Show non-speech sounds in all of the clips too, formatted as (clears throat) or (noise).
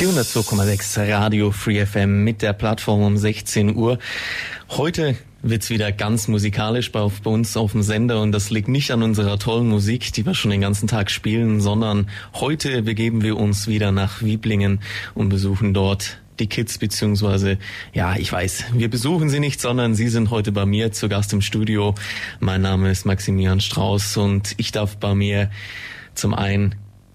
102,6 Radio Free FM mit der Plattform um 16 Uhr. Heute wird's wieder ganz musikalisch bei, bei uns auf dem Sender und das liegt nicht an unserer tollen Musik, die wir schon den ganzen Tag spielen, sondern heute begeben wir uns wieder nach Wieblingen und besuchen dort die Kids, beziehungsweise, ja, ich weiß, wir besuchen sie nicht, sondern sie sind heute bei mir zu Gast im Studio. Mein Name ist Maximilian Strauß und ich darf bei mir zum einen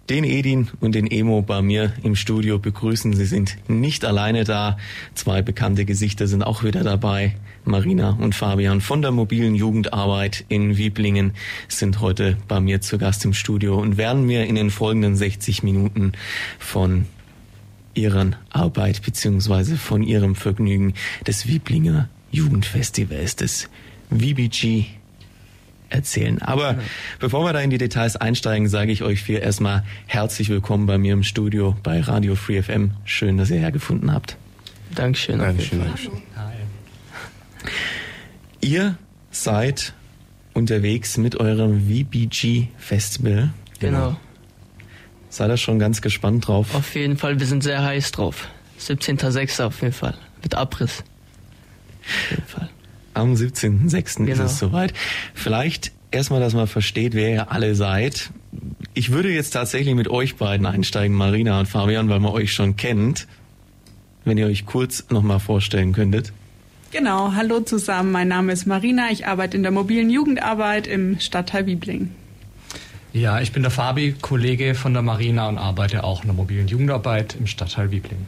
den Edin und den Emo bei mir im Studio begrüßen. Sie sind nicht alleine da. Zwei bekannte Gesichter sind auch wieder dabei. Marina und Fabian von der mobilen Jugendarbeit in Wieblingen sind heute bei mir zu Gast im Studio und werden mir in den folgenden 60 Minuten von ihren Arbeit beziehungsweise von ihrem Vergnügen des Wieblinger Jugendfestivals, des VBG erzählen. Aber ja. bevor wir da in die Details einsteigen, sage ich euch vier erstmal herzlich willkommen bei mir im Studio bei Radio Free FM. Schön, dass ihr hergefunden habt. Dankeschön. Dankeschön. Dankeschön. Ihr seid unterwegs mit eurem VBG Festival. Genau. Seid ihr schon ganz gespannt drauf? Auf jeden Fall, wir sind sehr heiß drauf. 17.06. auf jeden Fall. Mit Abriss. Auf jeden Fall. Am 17.06. Genau. ist es soweit. Vielleicht erstmal, dass man versteht, wer ihr alle seid. Ich würde jetzt tatsächlich mit euch beiden einsteigen, Marina und Fabian, weil man euch schon kennt. Wenn ihr euch kurz nochmal vorstellen könntet. Genau, hallo zusammen. Mein Name ist Marina. Ich arbeite in der mobilen Jugendarbeit im Stadtteil Wiebling. Ja, ich bin der Fabi, Kollege von der Marina und arbeite auch in der mobilen Jugendarbeit im Stadtteil Wiebling.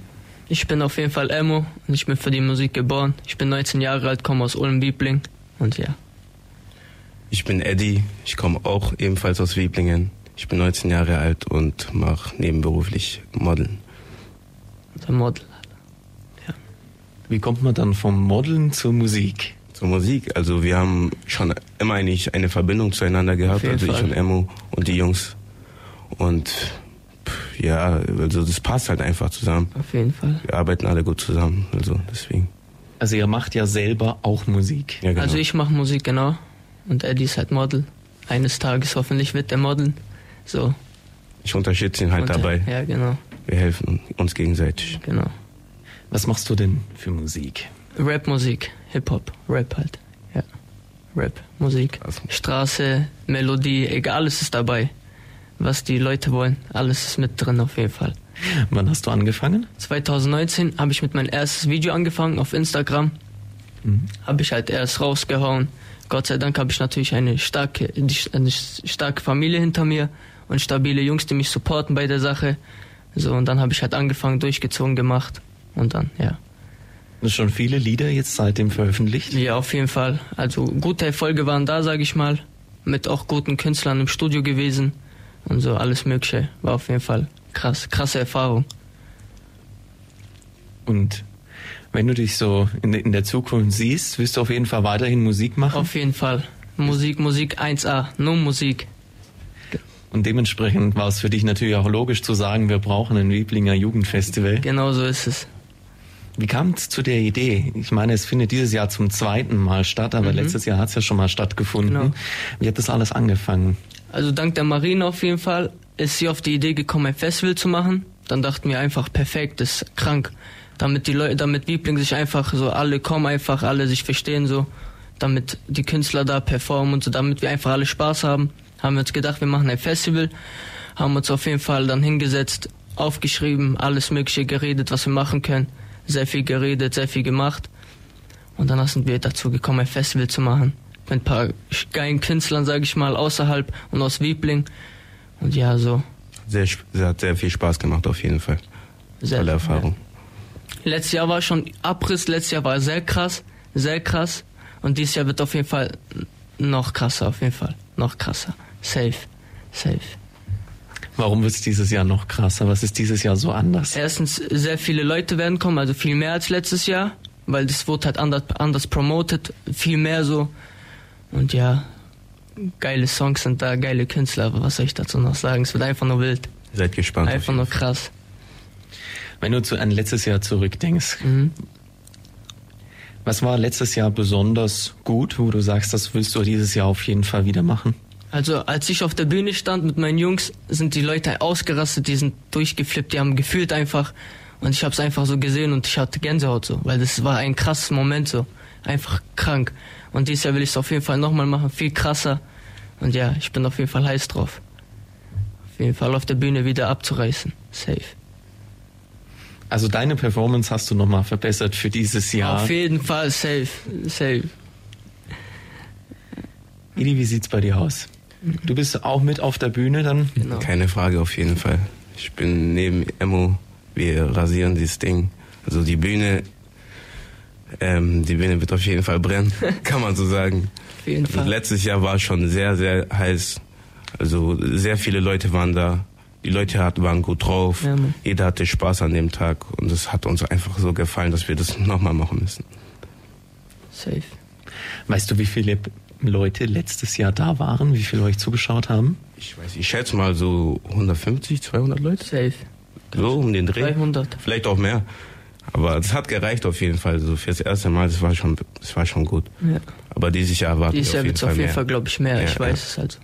Ich bin auf jeden Fall Emo und ich bin für die Musik geboren. Ich bin 19 Jahre alt, komme aus Ulm-Wiebling und ja. Ich bin Eddie, ich komme auch ebenfalls aus Wieblingen. Ich bin 19 Jahre alt und mache nebenberuflich Modeln. Der Model. Ja. Wie kommt man dann vom Modeln zur Musik? Zur Musik, also wir haben schon immer eigentlich eine Verbindung zueinander gehabt, also Fall. ich und Emo und die Jungs. Und ja, also das passt halt einfach zusammen. Auf jeden Fall. Wir arbeiten alle gut zusammen, also deswegen. Also ihr macht ja selber auch Musik. Ja, genau. Also ich mache Musik, genau. Und Eddie ist halt Model. Eines Tages hoffentlich wird er Model. So. Ich unterstütze ihn halt Unter dabei. Ja, genau. Wir helfen uns gegenseitig. Genau. Was machst du denn für Musik? Rap-Musik, Hip-Hop, Rap halt. Ja. Rap, Musik. Also. Straße, Melodie, egal, alles ist dabei was die Leute wollen. Alles ist mit drin auf jeden Fall. Wann hast du angefangen? 2019 habe ich mit meinem erstes Video angefangen auf Instagram. Mhm. Habe ich halt erst rausgehauen. Gott sei Dank habe ich natürlich eine starke, eine starke Familie hinter mir und stabile Jungs, die mich supporten bei der Sache. So, und dann habe ich halt angefangen, durchgezogen gemacht. Und dann, ja. Das schon viele Lieder jetzt seitdem veröffentlicht? Ja, auf jeden Fall. Also gute Erfolge waren da, sage ich mal. Mit auch guten Künstlern im Studio gewesen und so alles Mögliche. War auf jeden Fall krass, krasse Erfahrung. Und wenn du dich so in, in der Zukunft siehst, wirst du auf jeden Fall weiterhin Musik machen? Auf jeden Fall. Musik, Musik 1A, nur Musik. Und dementsprechend war es für dich natürlich auch logisch zu sagen, wir brauchen ein Wieblinger Jugendfestival. Genau so ist es. Wie kam es zu der Idee? Ich meine, es findet dieses Jahr zum zweiten Mal statt, aber mhm. letztes Jahr hat es ja schon mal stattgefunden. Genau. Wie hat das alles angefangen? Also dank der Marine auf jeden Fall ist sie auf die Idee gekommen, ein Festival zu machen. Dann dachten wir einfach, perfekt, ist krank. Damit die Leute, damit Wiebling sich einfach so alle kommen einfach, alle sich verstehen so, damit die Künstler da performen und so, damit wir einfach alle Spaß haben, haben wir uns gedacht, wir machen ein Festival, haben uns auf jeden Fall dann hingesetzt, aufgeschrieben, alles Mögliche geredet, was wir machen können, sehr viel geredet, sehr viel gemacht. Und dann sind wir dazu gekommen, ein Festival zu machen mit ein paar geilen Künstlern, sage ich mal, außerhalb und aus Wiebling. Und ja, so. Sehr, hat sehr viel Spaß gemacht, auf jeden Fall. Sehr Tolle Erfahrung. Ja. Letztes Jahr war schon Abriss, letztes Jahr war sehr krass, sehr krass. Und dieses Jahr wird auf jeden Fall noch krasser, auf jeden Fall. Noch krasser. Safe. Safe. Warum wird es dieses Jahr noch krasser? Was ist dieses Jahr so anders? Erstens, sehr viele Leute werden kommen, also viel mehr als letztes Jahr, weil das wurde halt anders, anders promoted, viel mehr so. Und ja, geile Songs sind da, geile Künstler, aber was soll ich dazu noch sagen? Es wird einfach nur wild. Seid gespannt. Einfach nur krass. Wenn du zu, an letztes Jahr zurückdenkst, mhm. was war letztes Jahr besonders gut, wo du sagst, das willst du dieses Jahr auf jeden Fall wieder machen? Also als ich auf der Bühne stand mit meinen Jungs, sind die Leute ausgerastet, die sind durchgeflippt, die haben gefühlt einfach und ich habe es einfach so gesehen und ich hatte Gänsehaut so, weil das war ein krasses Moment so, einfach krank. Und dieses Jahr will ich es auf jeden Fall nochmal machen, viel krasser. Und ja, ich bin auf jeden Fall heiß drauf. Auf jeden Fall auf der Bühne wieder abzureißen, safe. Also deine Performance hast du nochmal verbessert für dieses Jahr. Auf jeden Fall safe, safe. Idi, wie sieht's bei dir aus? Du bist auch mit auf der Bühne dann? Genau. Keine Frage, auf jeden Fall. Ich bin neben Emo. Wir rasieren dieses Ding. Also die Bühne, ähm, die Bühne wird auf jeden Fall brennen, (laughs) kann man so sagen. Auf jeden Fall. Letztes Jahr war schon sehr, sehr heiß. Also sehr viele Leute waren da. Die Leute waren gut drauf. Ja, Jeder hatte Spaß an dem Tag. Und es hat uns einfach so gefallen, dass wir das (laughs) nochmal machen müssen. Safe. Weißt du, wie viele Leute letztes Jahr da waren? Wie viele euch zugeschaut haben? Ich weiß, ich schätze mal so 150, 200 Leute. Safe. So um den Dreh. 300. Vielleicht auch mehr. Aber es hat gereicht auf jeden Fall. So fürs erste Mal, das war schon, das war schon gut. Ja. Aber dieses Jahr war Dieses Jahr wird es auf jeden Fall, glaube ich, mehr. Ja, ich weiß es also.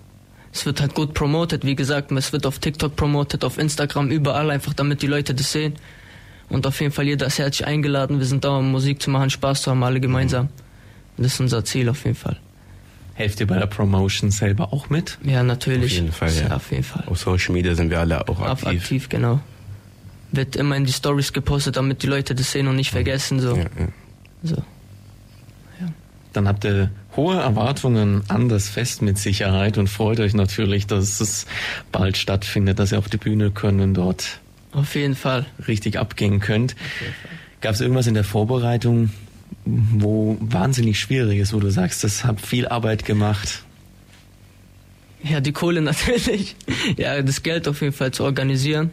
Es wird halt gut promotet, wie gesagt, es wird auf TikTok promotet, auf Instagram, überall einfach, damit die Leute das sehen. Und auf jeden Fall jeder ist herzlich eingeladen. Wir sind da, um Musik zu machen, Spaß zu haben, alle gemeinsam. Mhm. Das ist unser Ziel auf jeden Fall. Helft ihr bei der Promotion selber auch mit? Ja, natürlich. Auf jeden Fall, ja. ja. Auf jeden Fall. Auf Social Media sind wir alle auch aktiv. Auf aktiv, genau. Wird immer in die Stories gepostet, damit die Leute das sehen und nicht vergessen, so. Ja, ja. so. Ja. Dann habt ihr hohe Erwartungen an das Fest mit Sicherheit und freut euch natürlich, dass es bald stattfindet, dass ihr auf die Bühne können und dort auf jeden Fall richtig abgehen könnt. Gab es irgendwas in der Vorbereitung, wo wahnsinnig schwierig ist, wo du sagst, das hat viel Arbeit gemacht? Ja, die Kohle (laughs) natürlich. Ja, das Geld auf jeden Fall zu organisieren,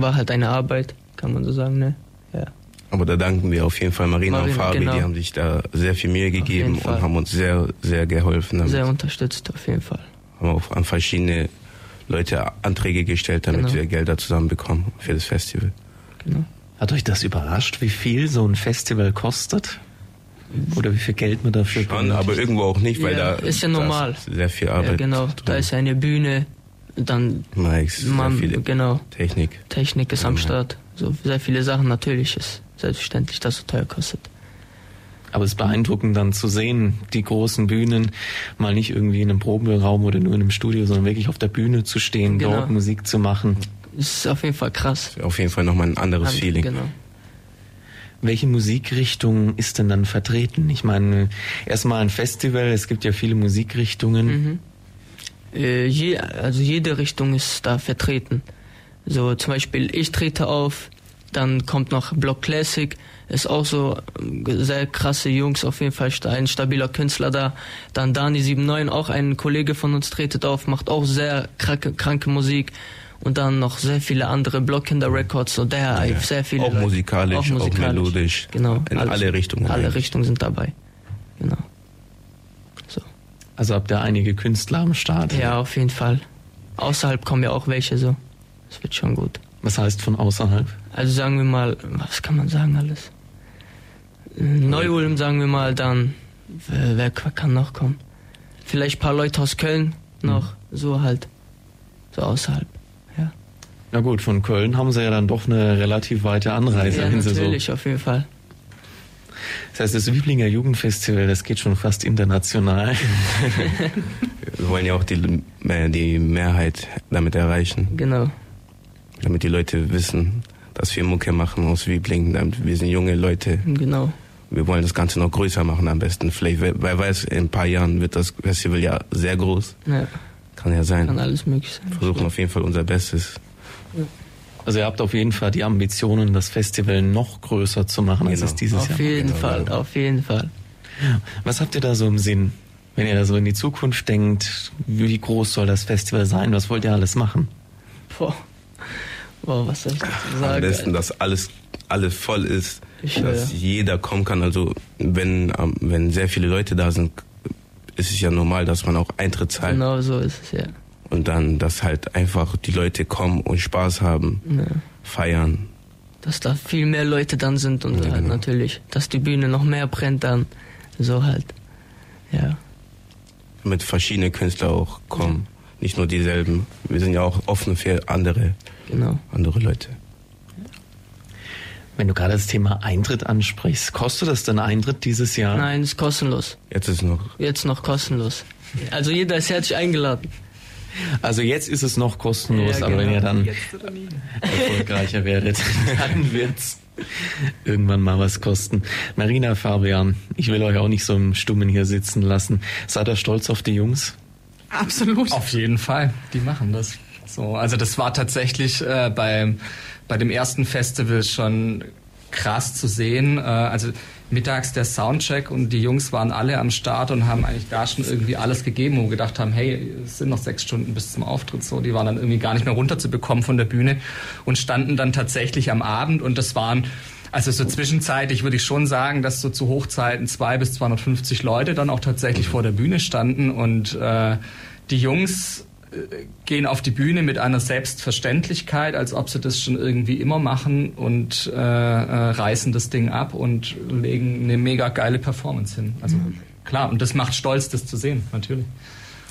war halt eine Arbeit, kann man so sagen, ne? Ja. Aber da danken wir auf jeden Fall Marina, Marina und Fabi, genau. die haben sich da sehr viel Mühe gegeben und haben uns sehr, sehr geholfen. Damit. Sehr unterstützt, auf jeden Fall. Haben auch an verschiedene Leute Anträge gestellt, damit genau. wir Gelder zusammenbekommen für das Festival. Genau. Hat euch das überrascht, wie viel so ein Festival kostet? Oder wie viel Geld man dafür Schon, aber irgendwo auch nicht, weil ja, da ist ja normal. Ist sehr viel Arbeit. Ja, genau. Drin. Da ist ja eine Bühne, dann Mikes, man, sehr genau. Technik. Technik ist ja, am Start. So sehr viele Sachen natürlich ist selbstverständlich, dass es so teuer kostet. Aber es ist beeindruckend dann zu sehen, die großen Bühnen, mal nicht irgendwie in einem Proberaum oder nur in einem Studio, sondern wirklich auf der Bühne zu stehen, genau. dort Musik zu machen ist auf jeden Fall krass. Auf jeden Fall nochmal ein anderes Hand, Feeling. Genau. Welche Musikrichtung ist denn dann vertreten? Ich meine, erstmal ein Festival, es gibt ja viele Musikrichtungen. Mhm. Äh, je, also jede Richtung ist da vertreten. So zum Beispiel ich trete auf, dann kommt noch Block Classic, ist auch so äh, sehr krasse Jungs, auf jeden Fall ein stabiler Künstler da. Dann Dani79, auch ein Kollege von uns tretet auf, macht auch sehr kranke, kranke Musik und dann noch sehr viele andere Blockkinder Records, so der ja, sehr viele. Auch musikalisch, auch, musikalisch, auch melodisch. Genau. In alle Richtungen. Alle. Richtungen sind dabei. Genau. So. Also habt ihr einige Künstler am Start? Ja, auf jeden Fall. Außerhalb kommen ja auch welche so. Das wird schon gut. Was heißt von außerhalb? Also sagen wir mal, was kann man sagen alles? Neu-Ulm sagen wir mal, dann wer, wer, kann noch kommen? Vielleicht ein paar Leute aus Köln noch, mhm. so halt, so außerhalb. Na gut, von Köln haben sie ja dann doch eine relativ weite Anreise. Ja, natürlich, so. auf jeden Fall. Das heißt, das Wieblinger Jugendfestival, das geht schon fast international. Wir wollen ja auch die, die Mehrheit damit erreichen. Genau. Damit die Leute wissen, dass wir Mucke machen aus Wiebling. Wir sind junge Leute. Genau. Wir wollen das Ganze noch größer machen am besten. Vielleicht, wer weiß, in ein paar Jahren wird das Festival ja sehr groß. Ja. Kann ja sein. Kann alles möglich sein. Wir versuchen auf jeden Fall unser Bestes. Also ihr habt auf jeden Fall die Ambitionen, das Festival noch größer zu machen, genau. als es dieses auf Jahr Auf jeden genau. Fall, auf jeden Fall. Was habt ihr da so im Sinn? Wenn ihr da so in die Zukunft denkt, wie groß soll das Festival sein? Was wollt ihr alles machen? Boah. Boah, was soll ich dazu sagen? Am besten, dass alles, alles voll ist, Ich dass höre. jeder kommen kann. Also wenn, ähm, wenn sehr viele Leute da sind, ist es ja normal, dass man auch Eintritt zahlt. Genau so ist es, ja. Und dann, dass halt einfach die Leute kommen und Spaß haben, ja. feiern. Dass da viel mehr Leute dann sind und Ja, halt genau. natürlich, dass die Bühne noch mehr brennt dann. So halt. Ja. Mit verschiedenen Künstlern auch kommen. Nicht nur dieselben. Wir sind ja auch offen für andere, Genau. andere Leute. Wenn du gerade das Thema Eintritt ansprichst, kostet das denn Eintritt dieses Jahr? Nein, ist kostenlos. Jetzt ist noch Jetzt noch kostenlos. Also jeder ist herzlich eingeladen. Also jetzt ist es noch kostenlos, Ja, aber wenn genau. ihr dann erfolgreicher werdet, (laughs) dann wird's irgendwann mal was kosten. Marina, Fabian, ich will euch auch nicht so im Stummen hier sitzen lassen. Seid ihr stolz auf die Jungs? Absolut. Auf jeden Fall, die machen das. So, also das war tatsächlich äh, beim bei dem ersten Festival schon krass zu sehen. Äh, also mittags der Soundcheck und die Jungs waren alle am Start und haben eigentlich da schon irgendwie alles gegeben, wir gedacht haben, hey, es sind noch sechs Stunden bis zum Auftritt. So, die waren dann irgendwie gar nicht mehr runterzubekommen von der Bühne und standen dann tatsächlich am Abend und das waren also so zwischenzeitlich würde ich schon sagen, dass so zu Hochzeiten zwei bis 250 Leute dann auch tatsächlich vor der Bühne standen und äh, die Jungs gehen auf die Bühne mit einer Selbstverständlichkeit, als ob sie das schon irgendwie immer machen und äh, äh, reißen das Ding ab und legen eine mega geile Performance hin. Also klar, und das macht stolz, das zu sehen, natürlich.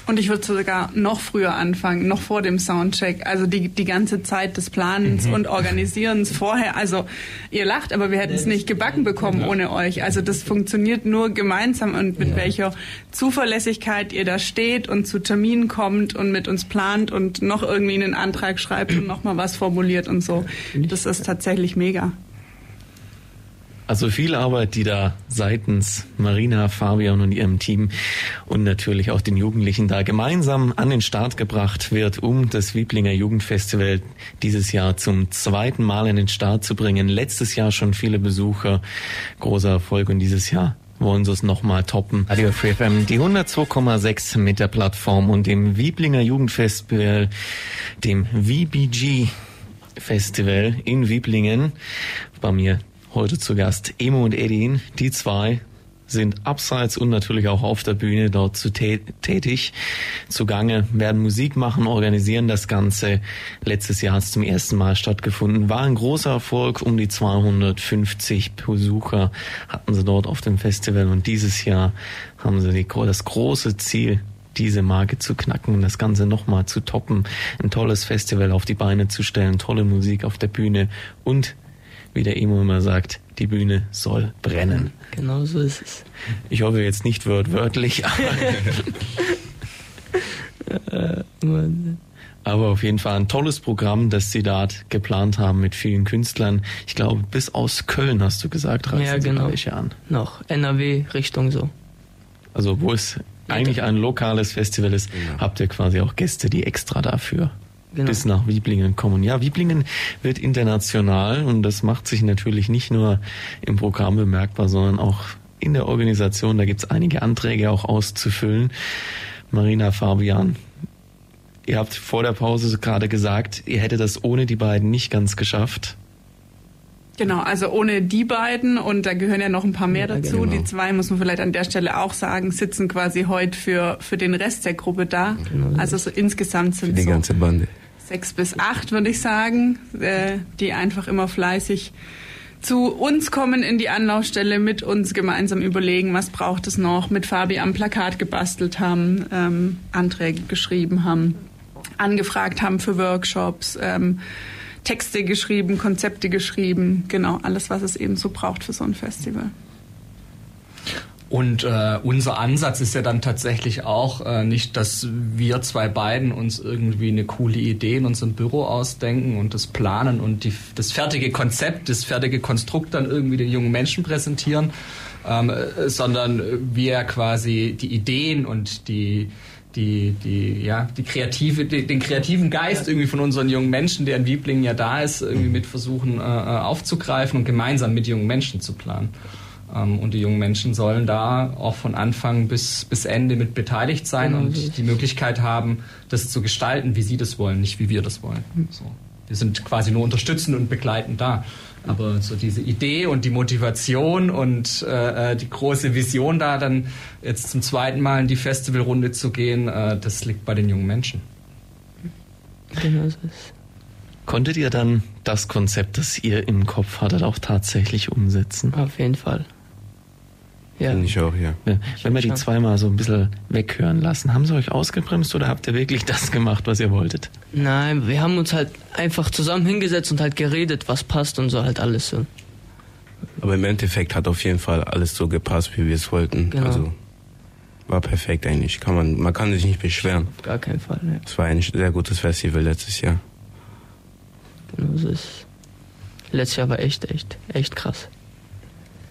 Und ich würde sogar noch früher anfangen, noch vor dem Soundcheck. Also die, die ganze Zeit des Planens und Organisierens vorher. Also ihr lacht, aber wir hätten es nicht gebacken bekommen ohne euch. Also das funktioniert nur gemeinsam und mit welcher Zuverlässigkeit ihr da steht und zu Terminen kommt und mit uns plant und noch irgendwie einen Antrag schreibt und noch mal was formuliert und so. Das ist tatsächlich mega. Also viel Arbeit, die da seitens Marina, Fabian und ihrem Team und natürlich auch den Jugendlichen da gemeinsam an den Start gebracht wird, um das Wieblinger Jugendfestival dieses Jahr zum zweiten Mal in den Start zu bringen. Letztes Jahr schon viele Besucher, großer Erfolg und dieses Jahr wollen sie es nochmal toppen. Radio Free FM, die 102,6 mit der Plattform und dem Wieblinger Jugendfestival, dem VBG Festival in Wieblingen. Bei mir heute zu Gast Emo und Edin. Die zwei sind abseits und natürlich auch auf der Bühne dort zu tä tätig, zugange, werden Musik machen, organisieren das Ganze. Letztes Jahr hat es zum ersten Mal stattgefunden, war ein großer Erfolg, um die 250 Besucher hatten sie dort auf dem Festival und dieses Jahr haben sie die, das große Ziel, diese Marke zu knacken und das Ganze nochmal zu toppen, ein tolles Festival auf die Beine zu stellen, tolle Musik auf der Bühne und wie der Emo immer sagt, die Bühne soll brennen. Genau so ist es. Ich hoffe jetzt nicht wört wörtlich, (laughs) aber auf jeden Fall ein tolles Programm, das Sie dort geplant haben mit vielen Künstlern. Ich glaube, bis aus Köln hast du gesagt, reisen Ja, genau. welche an. Noch NRW Richtung so. Also wo es eigentlich ein lokales Festival ist, Genau. habt ihr quasi auch Gäste, die extra dafür Genau. bis nach Wieblingen kommen. Ja, Wieblingen wird international und das macht sich natürlich nicht nur im Programm bemerkbar, sondern auch in der Organisation. Da gibt's einige Anträge auch auszufüllen. Marina Fabian, ihr habt vor der Pause gerade gesagt, ihr hättet das ohne die beiden nicht ganz geschafft. Genau, also ohne die beiden und da gehören ja noch ein paar mehr Ja, dazu. genau. Die zwei, muss man vielleicht an der Stelle auch sagen, sitzen quasi heute für, für den Rest der Gruppe da. Also so insgesamt Für sind die so ganze Bande. Sechs bis acht, würde ich sagen, äh, die einfach immer fleißig zu uns kommen in die Anlaufstelle, mit uns gemeinsam überlegen, was braucht es noch, mit Fabi am Plakat gebastelt haben, ähm, Anträge geschrieben haben, angefragt haben für Workshops, ähm, Texte geschrieben, Konzepte geschrieben, genau, alles, was es eben so braucht für so ein Festival. Und äh, unser Ansatz ist ja dann tatsächlich auch äh, nicht, dass wir zwei beiden uns irgendwie eine coole Idee in unserem Büro ausdenken und das planen und die, das fertige Konzept, das fertige Konstrukt dann irgendwie den jungen Menschen präsentieren, ähm, äh, sondern wir quasi die Ideen und die die, die, ja, die kreative, die, den kreativen Geist irgendwie von unseren jungen Menschen, der in Wieblingen ja da ist, irgendwie mit versuchen äh, äh, aufzugreifen und gemeinsam mit jungen Menschen zu planen. Ähm, und die jungen Menschen sollen da auch von Anfang bis, bis Ende mit beteiligt sein genau, und die Möglichkeit haben, das zu gestalten, wie sie das wollen, nicht wie wir das wollen. So. Wir sind quasi nur unterstützend und begleitend da. Aber so diese Idee und die Motivation und äh, äh, die große Vision da, dann jetzt zum zweiten Mal in die Festivalrunde zu gehen, äh, das liegt bei den jungen Menschen. Genau so ist. Konntet ihr dann das Konzept, das ihr im Kopf hattet, auch tatsächlich umsetzen? Auf jeden Fall. Ja. Finde ich auch, ja. ja. Wenn wir die zweimal so ein bisschen weghören lassen, haben sie euch ausgebremst oder habt ihr wirklich (laughs) das gemacht, was ihr wolltet? Nein, wir haben uns halt einfach zusammen hingesetzt und halt geredet, was passt und so halt alles so. Aber im Endeffekt hat auf jeden Fall alles so gepasst, wie wir es wollten. Genau. Also war perfekt eigentlich. Kann man, man kann sich nicht beschweren. Auf gar keinen Fall. Ja. Es war ein sehr gutes Festival letztes Jahr. Genau so ist. Letztes Jahr war echt, echt, echt krass.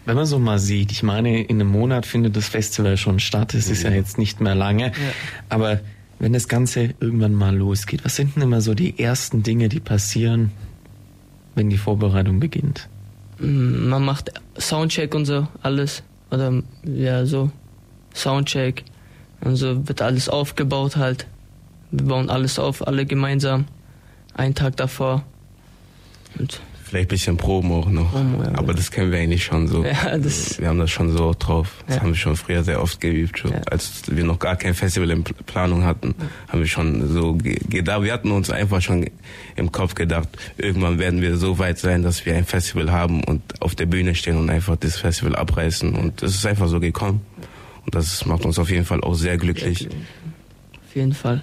Wenn man so mal sieht, ich meine, in einem Monat findet das Festival schon statt, es ist ja mhm. jetzt nicht mehr lange, ja. aber wenn das Ganze irgendwann mal losgeht, was sind denn immer so die ersten Dinge, die passieren, wenn die Vorbereitung beginnt? Mm, man macht Soundcheck und so, alles. Oder ja, so. Soundcheck. Und so wird alles aufgebaut halt. Wir bauen alles auf, alle gemeinsam. Einen Tag davor. Und Vielleicht ein bisschen Proben auch noch. Promo, ja, Aber das kennen wir eigentlich schon so. Ja, das wir haben das schon so drauf. Das ja. haben wir schon früher sehr oft geübt. Schon. Als wir noch gar kein Festival in Planung hatten, haben wir schon so gedacht. Wir hatten uns einfach schon im Kopf gedacht, irgendwann werden wir so weit sein, dass wir ein Festival haben und auf der Bühne stehen und einfach das Festival abreißen. Und es ist einfach so gekommen. Und das macht uns auf jeden Fall auch sehr glücklich. Auf jeden Fall.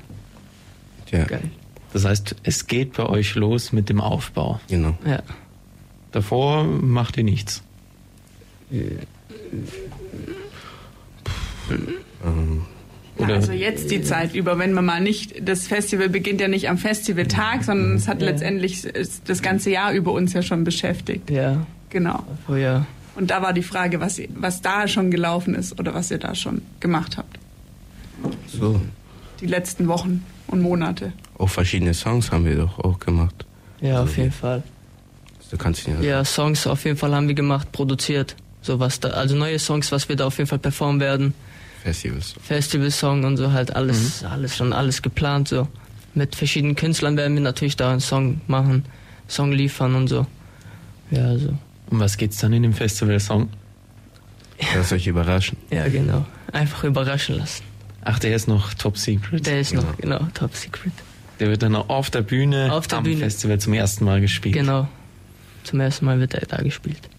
Ja. Geil. Das heißt, es geht bei euch los mit dem Aufbau. Genau. Ja. Davor macht ihr nichts. Ja, also jetzt die Zeit über, wenn man mal nicht, das Festival beginnt ja nicht am Festivaltag, sondern es hat ja. letztendlich das ganze Jahr über uns ja schon beschäftigt. Ja. Genau. Oh ja. Und da war die Frage, was, was da schon gelaufen ist oder was ihr da schon gemacht habt. So. Die letzten Wochen und Monate. Auch verschiedene Songs haben wir doch auch gemacht. Ja, also auf jeden Fall. Du kannst ihn ja, Songs auf jeden Fall haben wir gemacht, produziert. So was da, also neue Songs, was wir da auf jeden Fall performen werden. Festivals. Festivalsong und so halt alles, mhm. alles schon alles geplant so. Mit verschiedenen Künstlern werden wir natürlich da einen Song machen, Song liefern und so. Ja, so. Um was geht's dann in dem Festival-Song? Lass euch überraschen. Ja, genau. Einfach überraschen lassen. Ach, der ist noch Top Secret. Der ist genau. noch, genau, Top Secret. Der wird dann auf der Bühne auf der am Bühne. Festival zum ersten Mal gespielt. Genau. Zum ersten Mal wird er da gespielt.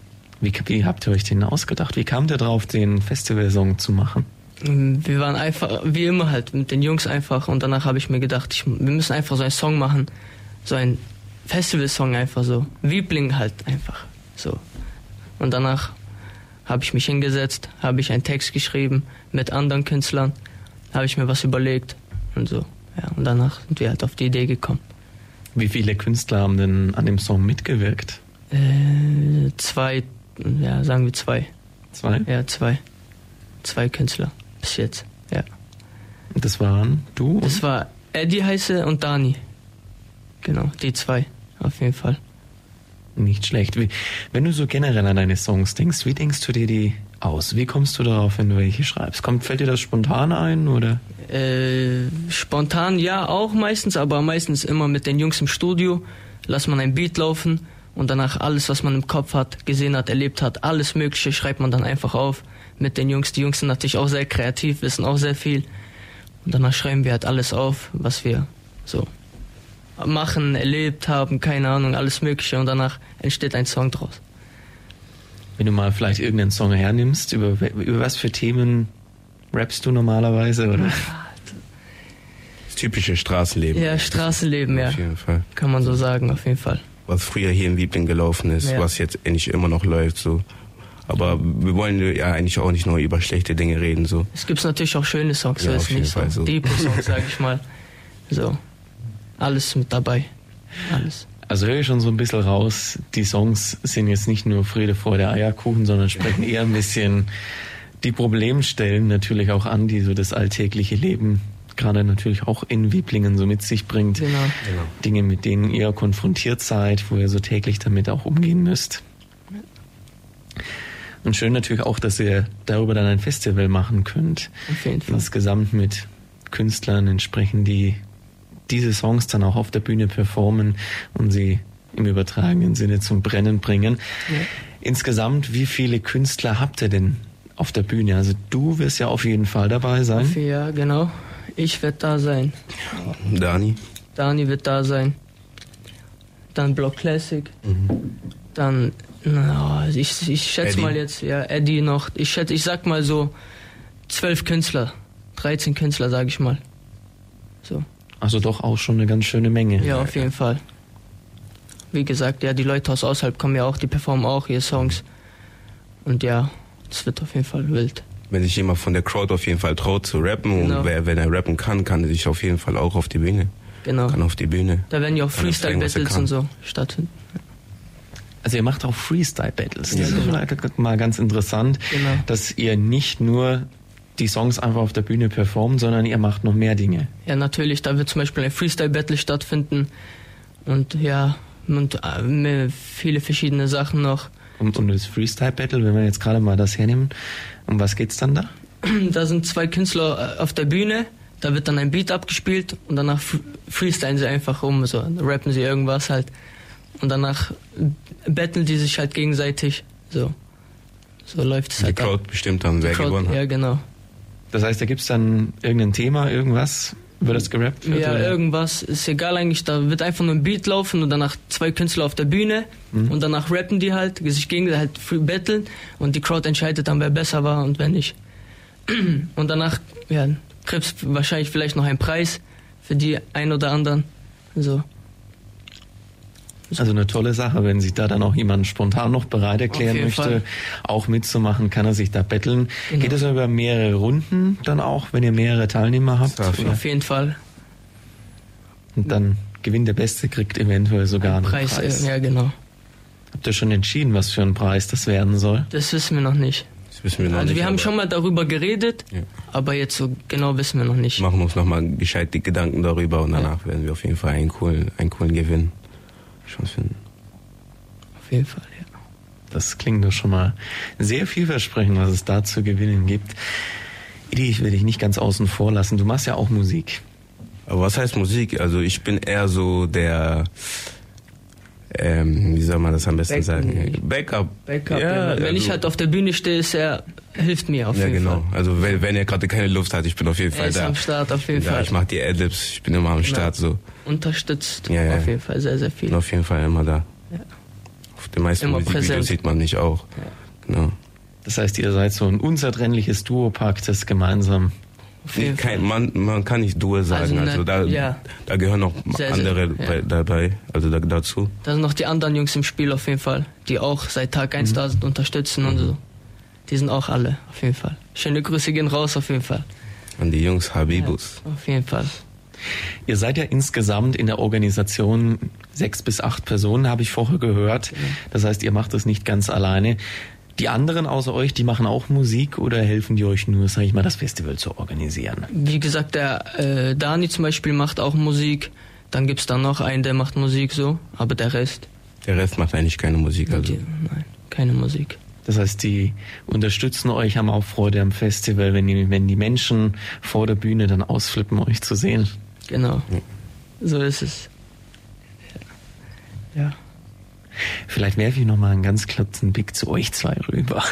Wie, wie habt ihr euch den ausgedacht? Wie kam der drauf, den Festivalsong zu machen? Wir waren einfach, wie immer halt, mit den Jungs einfach. Und danach habe ich mir gedacht, ich, wir müssen einfach so einen Song machen. So ein Festivalsong einfach so. Wiebling halt einfach. So. Und danach habe ich mich hingesetzt, habe ich einen Text geschrieben mit anderen Künstlern habe ich mir was überlegt und so. Ja, und danach sind wir halt auf die Idee gekommen. Wie viele Künstler haben denn an dem Song mitgewirkt? Äh, zwei, ja, sagen wir zwei. Zwei? Ja, zwei. Zwei Künstler bis jetzt, ja. Das waren du? Das war Eddie heiße und Dani. Genau, die zwei, auf jeden Fall. Nicht schlecht. Wie, wenn du so generell an deine Songs denkst, wie denkst du dir die aus? Wie kommst du darauf, wenn du welche schreibst? Kommt, fällt dir das spontan ein oder? Äh, spontan ja auch meistens, aber meistens immer mit den Jungs im Studio. Lass man ein Beat laufen und danach alles, was man im Kopf hat, gesehen hat, erlebt hat, alles Mögliche schreibt man dann einfach auf mit den Jungs. Die Jungs sind natürlich auch sehr kreativ, wissen auch sehr viel. Und danach schreiben wir halt alles auf, was wir so machen, erlebt haben, keine Ahnung, alles Mögliche und danach entsteht ein Song draus. Wenn du mal vielleicht irgendeinen Song hernimmst, über, über was für Themen rappst du normalerweise, oder? Das typische Straßenleben. Ja, Straßenleben, ja. Auf jeden Fall. Kann man so sagen, auf jeden Fall. Was früher hier in Liebling gelaufen ist, ja. was jetzt eigentlich immer noch läuft, so. Aber wir wollen ja eigentlich auch nicht nur über schlechte Dinge reden, so. Es gibt natürlich auch schöne Songs, ja, so ist nicht so. so. Deep Songs, sag ich mal. So. Alles mit dabei. Alles. Also höre ich schon so ein bisschen raus, die Songs sind jetzt nicht nur Friede, Freude, Eierkuchen, sondern sprechen eher ein bisschen die Problemstellen natürlich auch an, die so das alltägliche Leben gerade natürlich auch in Wieblingen so mit sich bringt. Genau. genau. Dinge, mit denen ihr konfrontiert seid, wo ihr so täglich damit auch umgehen müsst. Und schön natürlich auch, dass ihr darüber dann ein Festival machen könnt. Auf jeden Fall. Insgesamt mit Künstlern entsprechend, die diese Songs dann auch auf der Bühne performen und sie im übertragenen Sinne zum Brennen bringen. Ja. Insgesamt, wie viele Künstler habt ihr denn auf der Bühne? Also du wirst ja auf jeden Fall dabei sein. Ja, genau. Ich werde da sein. Dani. Dani wird da sein. Dann Block Classic. Mhm. Dann, na, ich, ich schätze mal jetzt, ja, Eddie noch. Ich schätze, ich sag mal so zwölf Künstler. 13 Künstler, sage ich mal. So. Also doch auch schon eine ganz schöne Menge. Ja, auf jeden Fall. Wie gesagt, ja, die Leute aus außerhalb kommen ja auch, die performen auch ihre Songs. Und ja, es wird auf jeden Fall wild. Wenn sich jemand von der Crowd auf jeden Fall traut zu rappen genau. und wer, wenn er rappen kann, kann er sich auf jeden Fall auch auf die Bühne. Genau. Kann auf die Bühne. Da werden ja auch Freestyle-Battles und so stattfinden. Also ihr macht auch Freestyle-Battles. Das ja, ist mal ganz interessant, genau. dass ihr nicht nur die Songs einfach auf der Bühne performt, sondern ihr macht noch mehr Dinge. Ja, natürlich. Da wird zum Beispiel ein Freestyle-Battle stattfinden und ja, und äh, viele verschiedene Sachen noch. Und, und das Freestyle-Battle, wenn wir jetzt gerade mal das hernehmen, um was geht's dann da? (clears throat) Da sind zwei Künstler äh, auf der Bühne, da wird dann ein Beat abgespielt und danach freestylen sie einfach um, so rappen sie irgendwas halt. Und danach betteln die sich halt gegenseitig. So. So läuft es halt. Die Crowd ab. bestimmt dann, wer Crowd, gewonnen hat. Ja, genau. Das heißt, da gibt es dann irgendein Thema, irgendwas, über das gerappt wird? Ja, oder? irgendwas. Ist egal eigentlich. Da wird einfach nur ein Beat laufen und danach zwei Künstler auf der Bühne mhm. und danach rappen die halt, sich gegenseitig halt battlen und die Crowd entscheidet dann, wer besser war und wer nicht. (clears throat) Und danach ja, kriegst du wahrscheinlich vielleicht noch einen Preis für die ein oder anderen. So. Also eine tolle Sache, wenn sich da dann auch jemand spontan noch bereit erklären möchte, Fall. auch mitzumachen, kann er sich da betteln. Genau. Geht es über mehrere Runden dann auch, wenn ihr mehrere Teilnehmer habt? Auf jeden Fall. Und dann gewinnt der Beste, kriegt eventuell sogar einen Preis. Preis. Ja, genau. Habt ihr schon entschieden, was für ein Preis das werden soll? Das wissen wir noch nicht. Das wissen wir noch also nicht. wir haben schon mal darüber geredet, ja. aber jetzt so genau wissen wir noch nicht. Machen uns nochmal gescheit die Gedanken darüber und danach ja. werden wir auf jeden Fall einen coolen, einen coolen Gewinn schon finden. Auf jeden Fall, ja. Das klingt doch schon mal sehr vielversprechend, was es da zu gewinnen gibt. Idi, ich will dich nicht ganz außen vor lassen. Du machst ja auch Musik. Aber was heißt Musik? Also ich bin eher so der, ähm, wie soll man das am besten Back sagen? Backup. Backup. Ja, ja. Wenn also, ich halt auf der Bühne stehe, ist er hilft mir auf ja, jeden genau. Fall. Also wenn, wenn er gerade keine Luft hat, ich bin auf jeden er Fall ist da. am Start, auf jeden ja, Fall. Ich mache die Adlibs, ich bin immer am genau. Start so. Unterstützt ja, ja. auf jeden Fall sehr, sehr viel. Bin auf jeden Fall immer da. Ja. Auf den meisten immer Musikvideos sieht man nicht auch. Ja. Genau. Das heißt, ihr seid so ein unzertrennliches Duo, packt es gemeinsam. Nee, kein, man, man kann nicht Duo sagen, also, also da, ja. da gehören noch sehr, andere sehr, bei, dabei, also da, dazu. Da sind noch die anderen Jungs im Spiel auf jeden Fall, die auch seit Tag 1 mhm. da sind, unterstützen mhm. und so. Die sind auch alle, auf jeden Fall. Schöne Grüße gehen raus, auf jeden Fall. An die Jungs Habibus. Ja, auf jeden Fall. Ihr seid ja insgesamt in der Organisation sechs bis acht Personen, habe ich vorher gehört. Genau. Das heißt, ihr macht das nicht ganz alleine. Die anderen außer euch, die machen auch Musik oder helfen die euch nur, sag ich mal, das Festival zu organisieren? Wie gesagt, der äh, Dani zum Beispiel macht auch Musik. Dann gibt es da noch einen, der macht Musik so, aber der Rest. Der Rest macht eigentlich keine Musik, also. Die, nein, keine Musik. Das heißt, die unterstützen euch, haben auch Freude am Festival, wenn die, wenn die Menschen vor der Bühne dann ausflippen, euch zu sehen. Genau. So ist es. Ja. Vielleicht werfe ich nochmal einen ganz kurzen Blick zu euch zwei rüber.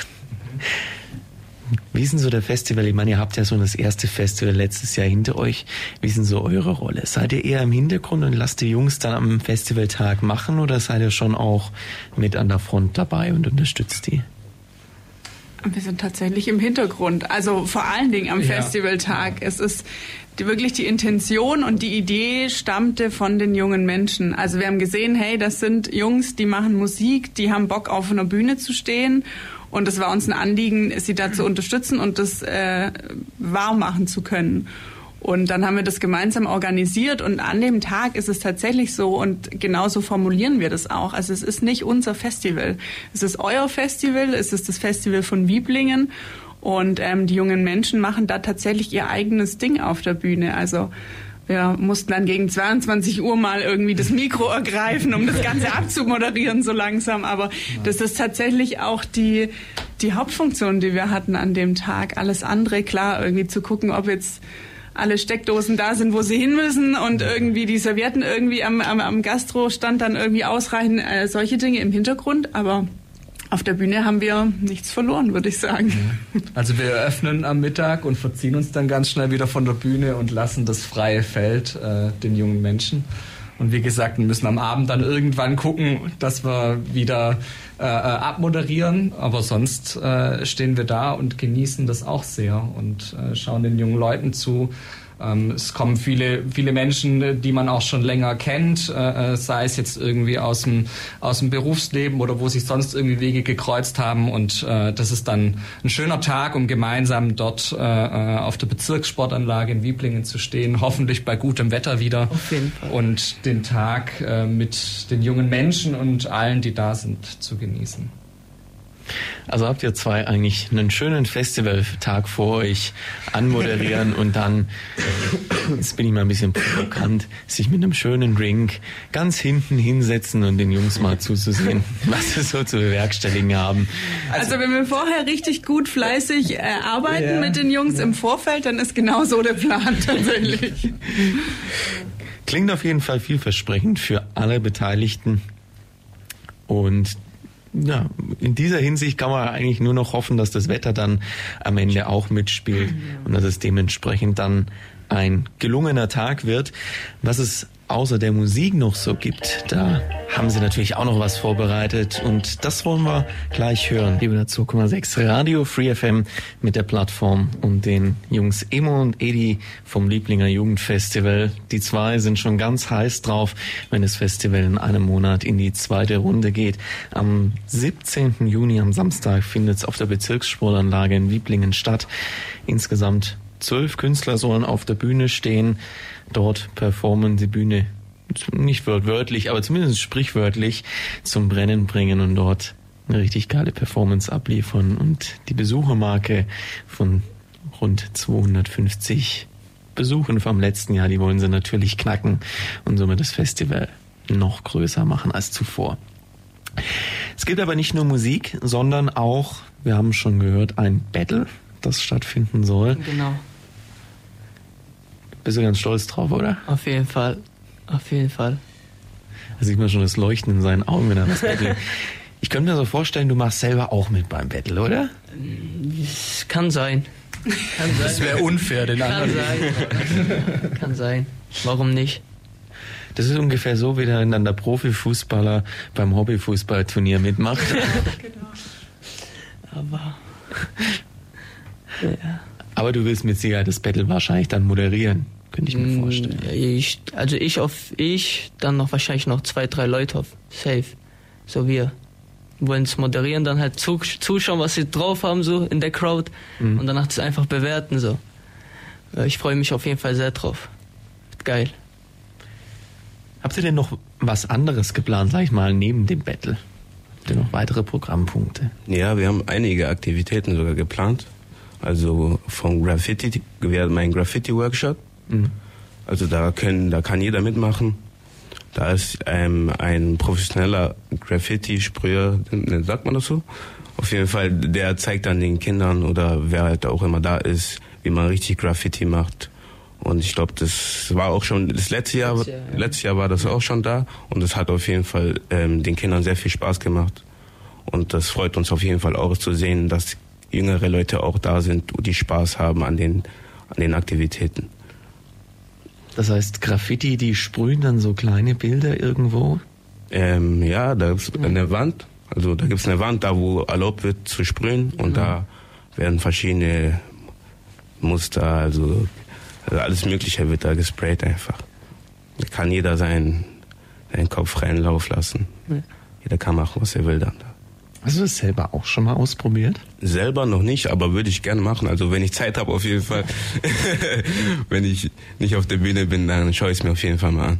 Wie ist denn so der Festival? Ich meine, ihr habt ja so das erste Festival letztes Jahr hinter euch. Wie ist denn so eure Rolle? Seid ihr eher im Hintergrund und lasst die Jungs dann am Festivaltag machen oder seid ihr schon auch mit an der Front dabei und unterstützt die? Wir sind tatsächlich im Hintergrund. Also vor allen Dingen am ja. Festivaltag. Es ist die, wirklich die Intention und die Idee stammte von den jungen Menschen. Also wir haben gesehen, hey, das sind Jungs, die machen Musik, die haben Bock auf einer Bühne zu stehen. Und es war uns ein Anliegen, sie da zu unterstützen und das äh, wahr machen zu können. Und dann haben wir das gemeinsam organisiert und an dem Tag ist es tatsächlich so und genauso formulieren wir das auch. Also es ist nicht unser Festival. Es ist euer Festival, es ist das Festival von Wieblingen und ähm, die jungen Menschen machen da tatsächlich ihr eigenes Ding auf der Bühne. Also wir mussten dann gegen 22 Uhr mal irgendwie das Mikro ergreifen, um das Ganze abzumoderieren so langsam. Aber das ist tatsächlich auch die, die Hauptfunktion, die wir hatten an dem Tag. Alles andere, klar, irgendwie zu gucken, ob jetzt alle Steckdosen da sind, wo sie hin müssen und irgendwie die Servietten irgendwie am, am, am Gastrostand dann irgendwie ausreichen. Äh, solche Dinge im Hintergrund, aber auf der Bühne haben wir nichts verloren, würde ich sagen. Also wir eröffnen am Mittag und verziehen uns dann ganz schnell wieder von der Bühne und lassen das freie Feld äh, den jungen Menschen. Und wie gesagt, wir müssen am Abend dann irgendwann gucken, dass wir wieder äh, äh abmoderieren. Aber sonst äh, stehen wir da und genießen das auch sehr und äh, schauen den jungen Leuten zu, es kommen viele, viele Menschen, die man auch schon länger kennt, äh, äh, sei es jetzt irgendwie aus dem, aus dem Berufsleben oder wo sich sonst irgendwie Wege gekreuzt haben. Und äh, das ist dann ein schöner Tag, um gemeinsam dort auf der Bezirkssportanlage in Wieblingen zu stehen, hoffentlich bei gutem Wetter wieder. Auf jeden Fall. Und den Tag mit den jungen Menschen und allen, die da sind, zu genießen. Also habt ihr zwei eigentlich einen schönen Festivaltag vor euch anmoderieren (laughs) und dann, jetzt bin ich mal ein bisschen provokant, sich mit einem schönen Drink ganz hinten hinsetzen und den Jungs mal zuzusehen, (laughs) was sie so zu bewerkstelligen haben. Also, also wenn wir vorher richtig gut fleißig äh, arbeiten ja. mit den Jungs ja. im Vorfeld, dann ist genau so der Plan tatsächlich. Klingt auf jeden Fall vielversprechend für alle Beteiligten. Und ja, in dieser Hinsicht kann man eigentlich nur noch hoffen, dass das Wetter dann am Ende auch mitspielt und dass es dementsprechend dann ein gelungener Tag wird. Was es außer der Musik noch so gibt, da haben sie natürlich auch noch was vorbereitet und das wollen wir gleich hören. Liebe dazu 2,6 Radio Free FM mit der Plattform und den Jungs Emo und Edi vom Lieblinger Jugendfestival. Die zwei sind schon ganz heiß drauf, wenn das Festival in einem Monat in die zweite Runde geht. Am 17. Juni, am Samstag, findet es auf der Bezirkssportanlage in Wieblingen statt. Insgesamt zwölf Künstler sollen auf der Bühne stehen. Dort performen die Bühne nicht wörtlich, aber zumindest sprichwörtlich zum Brennen bringen und dort eine richtig geile Performance abliefern und die Besuchermarke von rund 250 Besuchen vom letzten Jahr, die wollen sie natürlich knacken und somit das Festival noch größer machen als zuvor. Es gibt aber nicht nur Musik, sondern auch, wir haben schon gehört, ein Battle, das stattfinden soll. Genau. Bist du ganz stolz drauf, oder? Auf jeden Fall. Auf jeden Fall. Da sieht man schon das Leuchten in seinen Augen, wenn er das Battle. (laughs) Ich könnte mir so vorstellen, du machst selber auch mit beim Battle, oder? Das kann sein. Kann sein. Das wäre unfair, den anderen. Kann sein. kann sein. Warum nicht? Das ist ungefähr so, wie dann der Profifußballer beim Hobbyfußballturnier mitmacht. (laughs) genau. Aber. Ja. Aber du willst mit Sicherheit das Battle wahrscheinlich dann moderieren, könnte ich mir mm, vorstellen. Ich, also ich auf ich, dann noch wahrscheinlich noch zwei, drei Leute auf Safe. So wir. Wollen es moderieren, dann halt zuschauen, was sie drauf haben, so in der Crowd. Mhm. Und danach das einfach bewerten, so. Ich freue mich auf jeden Fall sehr drauf. Geil. Habt ihr denn noch was anderes geplant, sag ich mal, neben dem Battle? Habt ihr noch weitere Programmpunkte? Ja, wir haben einige Aktivitäten sogar geplant. Also von Graffiti, wir haben einen Graffiti-Workshop. Mhm. Also da können, da kann jeder mitmachen. Da ist ähm, ein professioneller Graffiti-Sprüher, sagt man das so? Auf jeden Fall, der zeigt dann den Kindern oder wer halt auch immer da ist, wie man richtig Graffiti macht. Und ich glaube, das war auch schon das letzte Jahr. Letztes Jahr, ja. letztes Jahr war das auch schon da und es hat auf jeden Fall ähm, den Kindern sehr viel Spaß gemacht. Und das freut uns auf jeden Fall auch zu sehen, dass jüngere Leute auch da sind, die Spaß haben an den, an den Aktivitäten. Das heißt, Graffiti, die sprühen dann so kleine Bilder irgendwo? Ähm, ja, da ist eine Wand. Also da gibt es eine Wand, da wo erlaubt wird zu sprühen und mhm. da werden verschiedene Muster, also, also, alles Mögliche wird da gesprayt einfach. Da kann jeder seinen, seinen Kopf freien Lauf lassen. Ja. Jeder kann machen, was er will dann da. Hast du das selber auch schon mal ausprobiert? Selber noch nicht, aber würde ich gerne machen. Also wenn ich Zeit habe, auf jeden Fall. (laughs) wenn ich nicht auf der Bühne bin, dann schaue ich es mir auf jeden Fall mal an.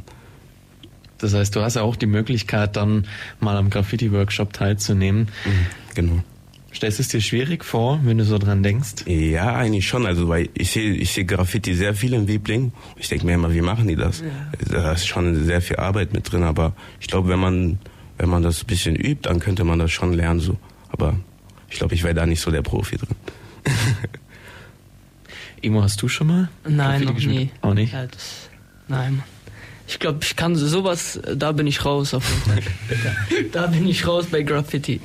Das heißt, du hast ja auch die Möglichkeit, dann mal am Graffiti-Workshop teilzunehmen. Mhm, genau. Stellst du es dir schwierig vor, wenn du so dran denkst? Ja, eigentlich schon. Also weil ich sehe ich sehe Graffiti sehr viel in Wiebling. Ich denke mir immer, wie machen die das? Ja. Da ist schon sehr viel Arbeit mit drin, aber ich glaube, wenn man wenn man das ein bisschen übt, dann könnte man das schon lernen so. Aber ich glaube, ich wäre da nicht so der Profi drin. (laughs) Imo, hast du schon mal? Nein, noch nie. Auch nicht? Ja, das, nein. Ich glaube, ich kann sowas, da bin ich raus auf jeden Fall. (laughs) da bin ich raus bei Graffiti.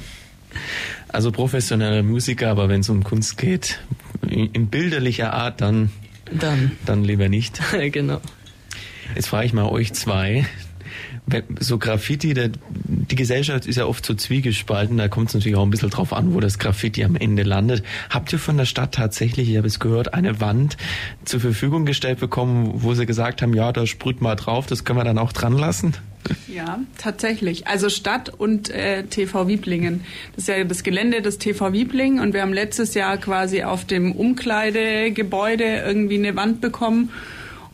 Also professioneller Musiker, aber wenn es um Kunst geht, in bilderlicher Art, dann, dann. dann lieber nicht. (laughs) genau. Jetzt frage ich mal euch zwei, so Graffiti, der, die Gesellschaft ist ja oft so zwiegespalten, da kommt es natürlich auch ein bisschen drauf an, wo das Graffiti am Ende landet. Habt ihr von der Stadt tatsächlich, ich habe es gehört, eine Wand zur Verfügung gestellt bekommen, wo sie gesagt haben, ja, da sprüht mal drauf, das können wir dann auch dran lassen? Ja, tatsächlich. Also Stadt und äh, TV Wieblingen. Das ist ja das Gelände des TV Wieblingen und wir haben letztes Jahr quasi auf dem Umkleidegebäude irgendwie eine Wand bekommen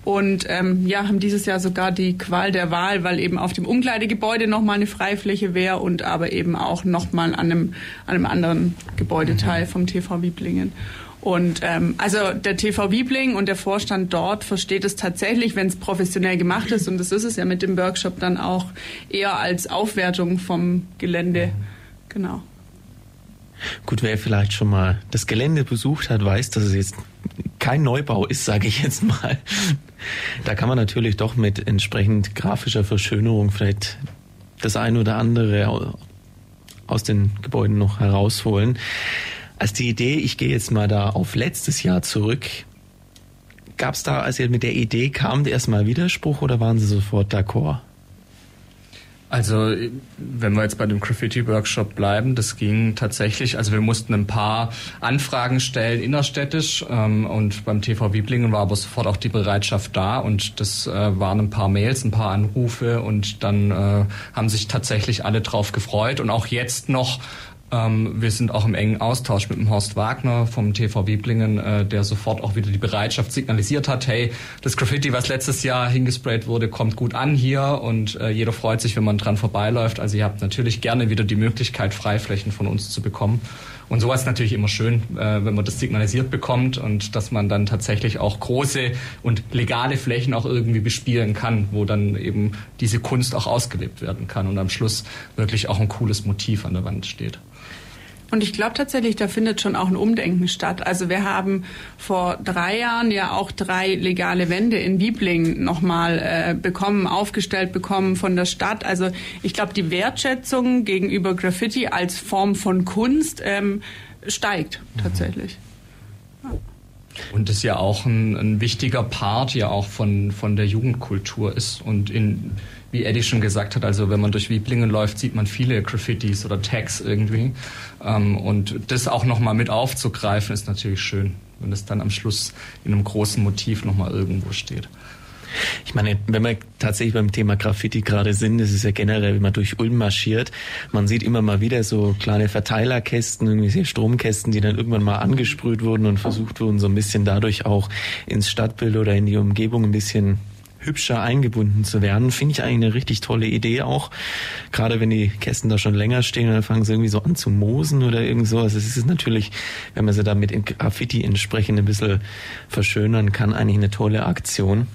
und ähm, ja, haben dieses Jahr sogar die Qual der Wahl, weil eben auf dem Umkleidegebäude nochmal eine Freifläche wäre und aber eben auch nochmal an einem, an einem anderen Gebäudeteil mhm. vom TV Wieblingen. Und ähm, also der TV Wiebling und der Vorstand dort versteht es tatsächlich, wenn es professionell gemacht ist, und das ist es ja mit dem Workshop dann auch eher als Aufwertung vom Gelände. Genau. Gut, wer vielleicht schon mal das Gelände besucht hat, weiß, dass es jetzt kein Neubau ist, sage ich jetzt mal. Da kann man natürlich doch mit entsprechend grafischer Verschönerung vielleicht das eine oder andere aus den Gebäuden noch herausholen. Als die Idee, ich gehe jetzt mal da auf letztes Jahr zurück, gab es da, als ihr mit der Idee kamt, erstmal Widerspruch oder waren Sie sofort d'accord? Also, wenn wir jetzt bei dem Graffiti-Workshop bleiben, das ging tatsächlich, also wir mussten ein paar Anfragen stellen innerstädtisch ähm, und beim TV Wieblingen war aber sofort auch die Bereitschaft da und das äh, waren ein paar Mails, ein paar Anrufe und dann äh, haben sich tatsächlich alle drauf gefreut und auch jetzt noch ähm, wir sind auch im engen Austausch mit dem Horst Wagner vom TV Wieblingen, äh, der sofort auch wieder die Bereitschaft signalisiert hat, hey, das Graffiti, was letztes Jahr hingesprayt wurde, kommt gut an hier und äh, jeder freut sich, wenn man dran vorbeiläuft. Also ihr habt natürlich gerne wieder die Möglichkeit, Freiflächen von uns zu bekommen. Und sowas ist natürlich immer schön, äh, wenn man das signalisiert bekommt und dass man dann tatsächlich auch große und legale Flächen auch irgendwie bespielen kann, wo dann eben diese Kunst auch ausgelebt werden kann und am Schluss wirklich auch ein cooles Motiv an der Wand steht. Und ich glaube tatsächlich, da findet schon auch ein Umdenken statt. Also wir haben vor drei Jahren ja auch drei legale Wände in Wiebling nochmal äh, bekommen, aufgestellt bekommen von der Stadt. Also ich glaube, die Wertschätzung gegenüber Graffiti als Form von Kunst ähm, steigt tatsächlich. Und das ja auch ein, ein, wichtiger Part ja auch von, von der Jugendkultur ist. Und in, wie Eddie schon gesagt hat, also wenn man durch Wieblingen läuft, sieht man viele Graffitis oder Tags irgendwie. Ähm, und das auch nochmal mit aufzugreifen, ist natürlich schön, wenn das dann am Schluss in einem großen Motiv nochmal irgendwo steht. Ich meine, wenn wir tatsächlich beim Thema Graffiti gerade sind, das ist ja generell, wenn man durch Ulm marschiert, man sieht immer mal wieder so kleine Verteilerkästen, irgendwie Stromkästen, die dann irgendwann mal angesprüht wurden und versucht wurden, so ein bisschen dadurch auch ins Stadtbild oder in die Umgebung ein bisschen hübscher eingebunden zu werden, finde ich eigentlich eine richtig tolle Idee auch. Gerade wenn die Kästen da schon länger stehen, dann fangen sie irgendwie so an zu moosen oder irgend so. Also es ist natürlich, wenn man sie damit in Graffiti entsprechend ein bisschen verschönern kann, eigentlich eine tolle Aktion.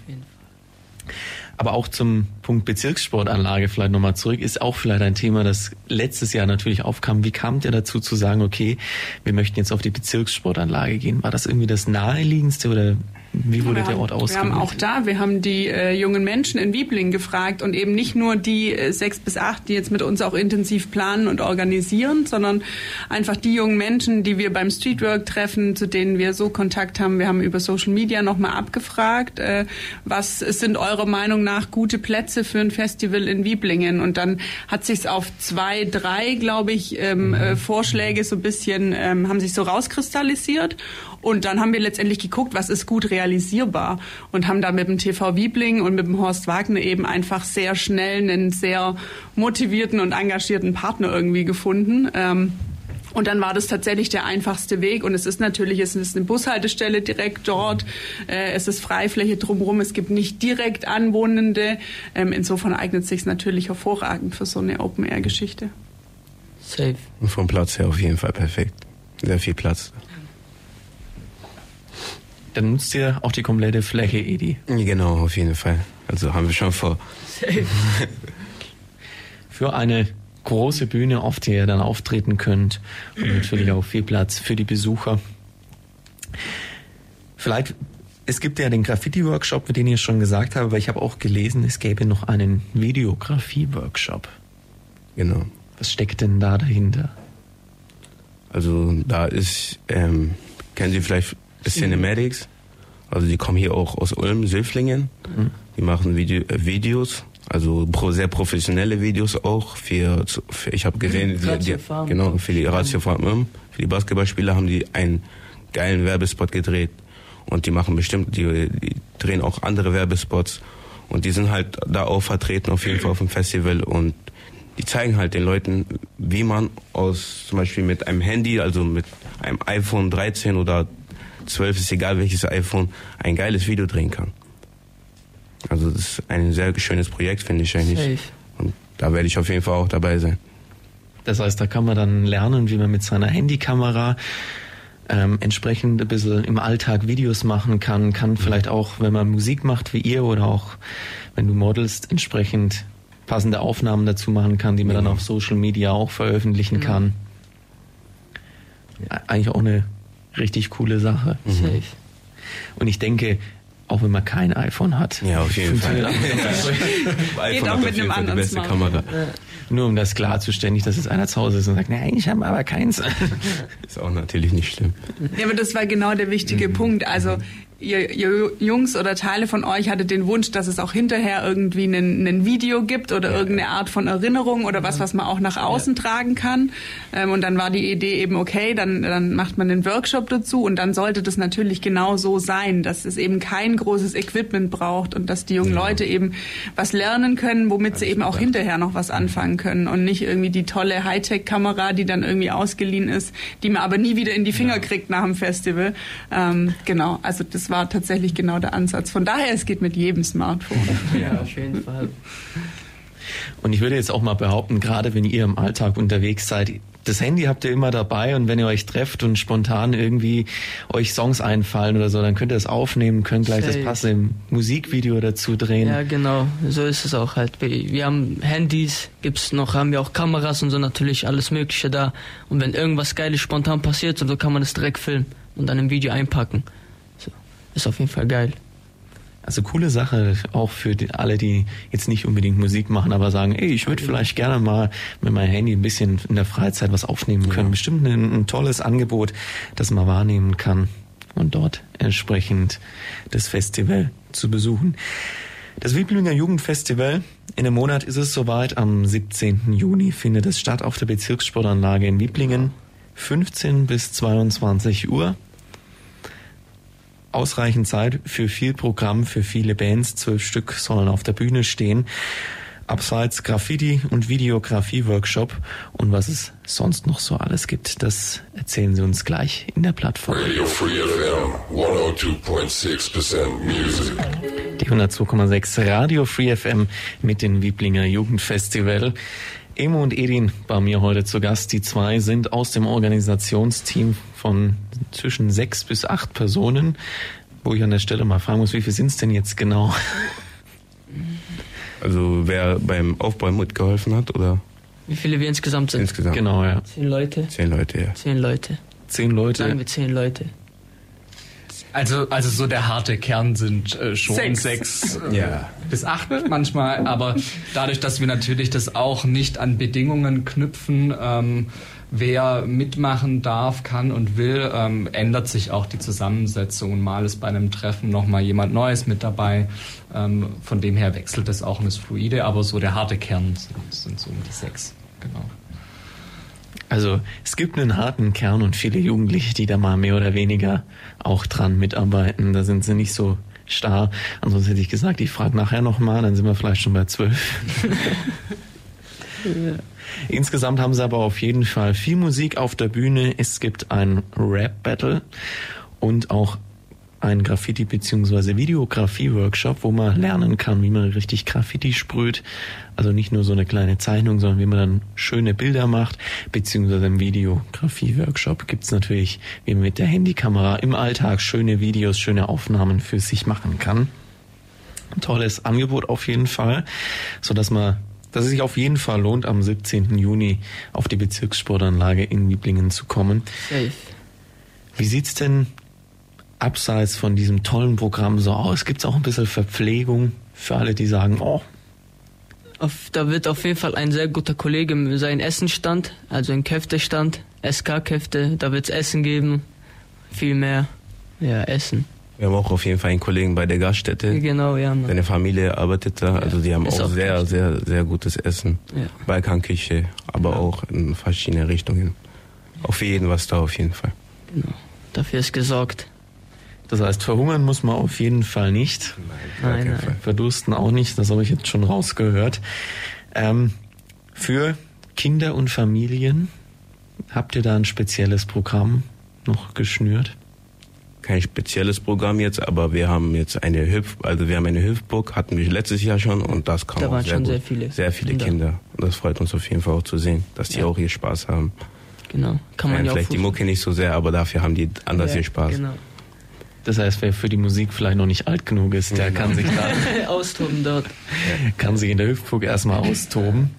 Aber auch zum Punkt Bezirkssportanlage vielleicht nochmal zurück, ist auch vielleicht ein Thema, das letztes Jahr natürlich aufkam. Wie kam der dazu zu sagen, okay, wir möchten jetzt auf die Bezirkssportanlage gehen? War das irgendwie das naheliegendste oder wie wurde der Ort ausgewählt? Wir haben auch da, wir haben die äh, jungen Menschen in Wiebling gefragt und eben nicht nur die äh, sechs bis acht, die jetzt mit uns auch intensiv planen und organisieren, sondern einfach die jungen Menschen, die wir beim Streetwork treffen, zu denen wir so Kontakt haben. Wir haben über Social Media nochmal abgefragt, äh, was sind eurer Meinung nach gute Plätze für ein Festival in Wieblingen? Und dann hat sich auf zwei, drei, glaube ich, ähm, äh, Vorschläge so ein bisschen, ähm, haben sich so rauskristallisiert. Und dann haben wir letztendlich geguckt, was ist gut realisierbar und haben da mit dem TV Wiebling und mit dem Horst Wagner eben einfach sehr schnell einen sehr motivierten und engagierten Partner irgendwie gefunden. Ähm, und dann war das tatsächlich der einfachste Weg. Und es ist natürlich, es ist eine Bushaltestelle direkt dort. Äh, es ist Freifläche drumherum. Es gibt nicht direkt Anwohnende. Ähm, insofern eignet es sich natürlich hervorragend für so eine Open-Air-Geschichte. Safe. Und vom Platz her auf jeden Fall perfekt. sehr viel Platz. Dann nutzt ihr auch die komplette Fläche, Edi. Genau, auf jeden Fall. Also haben wir schon vor. (laughs) für eine große Bühne, auf der ihr dann auftreten könnt und natürlich auch viel Platz für die Besucher. Vielleicht, es gibt ja den Graffiti-Workshop, den ich schon gesagt habe, aber ich habe auch gelesen, es gäbe noch einen Videografie-Workshop. Genau. Was steckt denn da dahinter? Also da ist, ähm, kennen Sie vielleicht Cinematics? Also die kommen hier auch aus Ulm, Silflingen. Mhm. Die machen Video, äh, Videos, also pro, sehr professionelle Videos auch. Für, für ich habe gesehen, die, die, genau für die Ratio Farm Ulm, für die Basketballspieler haben die einen geilen Werbespot gedreht und die machen bestimmt, die, die drehen auch andere Werbespots und die sind halt da auch vertreten auf jeden Fall auf dem Festival und die zeigen halt den Leuten, wie man aus zum Beispiel mit einem Handy, also mit einem iPhone 13 oder 12, ist egal welches iPhone, ein geiles Video drehen kann. Also das ist ein sehr schönes Projekt, finde ich eigentlich. Safe. Und da werde ich auf jeden Fall auch dabei sein. Das heißt, da kann man dann lernen, wie man mit seiner Handykamera ähm, entsprechend ein bisschen im Alltag Videos machen kann, kann vielleicht auch, wenn man Musik macht wie ihr oder auch wenn du modelst, entsprechend passende Aufnahmen dazu machen kann, die man ja. dann auf Social Media auch veröffentlichen mhm. kann. Eigentlich auch eine richtig coole Sache. Mhm. Safe. Und ich denke, auch wenn man kein iPhone hat. Ja, auf jeden Fall. (laughs) Geht auch mit einem anderen beste Kamera. Nur um das klarzustellen, nicht, dass jetzt einer zu Hause ist und sagt, nein, ich habe aber keins. (laughs) Ist auch natürlich nicht schlimm. Ja, aber das war genau der wichtige mhm. Punkt. Also ihr, ihr Jungs oder Teile von euch hattet den Wunsch, dass es auch hinterher irgendwie ein, Video gibt oder ja. irgendeine Art von Erinnerung oder was, was man auch nach außen ja. tragen kann. Ähm, und dann war die Idee eben, okay, dann, dann macht man einen Workshop dazu und dann sollte das natürlich genau so sein, dass es eben kein großes Equipment braucht und dass die jungen ja. Leute eben was lernen können, womit sie eben auch hinterher noch was anfangen können und nicht irgendwie die tolle Hightech-Kamera, die dann irgendwie ausgeliehen ist, die man aber nie wieder in die Finger kriegt nach dem Festival. Ähm, genau, also das war tatsächlich genau der Ansatz. Von daher, es geht mit jedem Smartphone. Ja, auf jeden Fall. Und ich würde jetzt auch mal behaupten, gerade wenn ihr im Alltag unterwegs seid, das Handy habt ihr immer dabei und wenn ihr euch trefft und spontan irgendwie euch Songs einfallen oder so, dann könnt ihr das aufnehmen, könnt gleich Safe. das passende Musikvideo dazu drehen. Ja, genau. So ist es auch halt. Wir haben Handys, gibt's noch, haben wir auch Kameras und so natürlich alles Mögliche da. Und wenn irgendwas Geiles spontan passiert, so kann man das direkt filmen und dann im Video einpacken ist auf jeden Fall geil. Also coole Sache auch für die, alle, die jetzt nicht unbedingt Musik machen, aber sagen, ey, ich würde vielleicht gerne mal mit meinem Handy ein bisschen in der Freizeit was aufnehmen können. Ja. Bestimmt ein, ein, tolles Angebot, das man wahrnehmen kann und dort entsprechend das Festival zu besuchen. Das Wiblinger Jugendfestival, in einem Monat ist es soweit, am 17. Juni findet es statt auf der Bezirkssportanlage in Wiblingen, 15 bis 22 Uhr ausreichend Zeit für viel Programm, für viele Bands. Zwölf Stück sollen auf der Bühne stehen. Abseits Graffiti und Videografie-Workshop und was es sonst noch so alles gibt, das erzählen sie uns gleich in der Plattform. Radio Free FM 102.6% Music. Die 102,6 Radio Free FM mit dem Wieblinger Jugendfestival. Emo und Edin bei mir heute zu Gast. Die zwei sind aus dem Organisationsteam von zwischen sechs bis acht Personen, wo ich an der Stelle mal fragen muss, wie viel sind es denn jetzt genau? (laughs) Also wer beim Aufbau mitgeholfen hat, oder? Wie viele wir insgesamt sind? Insgesamt. Genau, ja. Zehn Leute. Zehn Leute, ja. Zehn Leute. Zehn Leute. Sagen wir zehn Leute. Also, also so der harte Kern sind äh, schon sechs, sechs äh, (laughs) ja. bis acht manchmal, aber dadurch, dass wir natürlich das auch nicht an Bedingungen knüpfen, ähm, wer mitmachen darf, kann und will, ähm, ändert sich auch die Zusammensetzung. Mal ist bei einem Treffen nochmal jemand Neues mit dabei. Ähm, von dem her wechselt es auch und ist fluide, aber so der harte Kern sind, sind so um die sechs. Genau. Also es gibt einen harten Kern und viele Jugendliche, die da mal mehr oder weniger auch dran mitarbeiten. Da sind sie nicht so starr. Ansonsten hätte ich gesagt, ich frage nachher nochmal, dann sind wir vielleicht schon bei zwölf. (laughs) (laughs) ja. Insgesamt haben sie aber auf jeden Fall viel Musik auf der Bühne. Es gibt ein Rap-Battle und auch einen Graffiti- bzw. Videografie-Workshop, wo man lernen kann, wie man richtig Graffiti sprüht. Also nicht nur so eine kleine Zeichnung, sondern wie man dann schöne Bilder macht, beziehungsweise im Videografie-Workshop gibt's natürlich, wie man mit der Handykamera im Alltag schöne Videos, schöne Aufnahmen für sich machen kann. Ein tolles Angebot auf jeden Fall, so dass man dass es sich auf jeden Fall lohnt, am 17. Juni auf die Bezirkssportanlage in Wieblingen zu kommen. Safe. Wie sieht's denn abseits von diesem tollen Programm so aus? Gibt's auch ein bisschen Verpflegung für alle, die sagen, oh, Auf, da wird auf jeden Fall ein sehr guter Kollege sein Essenstand, also ein Käftestand, SK-Käfte, da wird's Essen geben, viel mehr, ja, Essen. Wir haben auch auf jeden Fall einen Kollegen bei der Gaststätte. Genau, ja, Mann. Seine Familie arbeitet da, also die haben auch, auch sehr, echt. sehr, sehr gutes Essen. Ja. Balkanküche, aber auch in verschiedene Richtungen. Auch für jeden was da auf jeden Fall. Genau. Dafür ist gesorgt. das heißt, verhungern muss man auf jeden Fall nicht. Nein, nein. Verdursten auch nicht, das habe ich jetzt schon rausgehört. Ähm, für Kinder und Familien habt ihr da ein spezielles Programm noch geschnürt? Kein spezielles Programm jetzt, aber wir haben jetzt eine Hüpf, also wir haben eine Hüpfburg, hatten wir letztes Jahr schon und das kam Da auch waren sehr schon gut. sehr viele sehr viele Kinder. Kinder. Und das freut uns auf jeden Fall auch zu sehen, dass die Ja. auch hier Spaß haben. Genau. Kann man ja auch vielleicht die Mucke nicht so sehr, aber dafür haben die anders ja, viel Spaß. Genau. Das heißt, wer für die Musik vielleicht noch nicht alt genug ist, der kann sich da (laughs) Austoben dort. kann sich in der Hüpfburg erstmal austoben.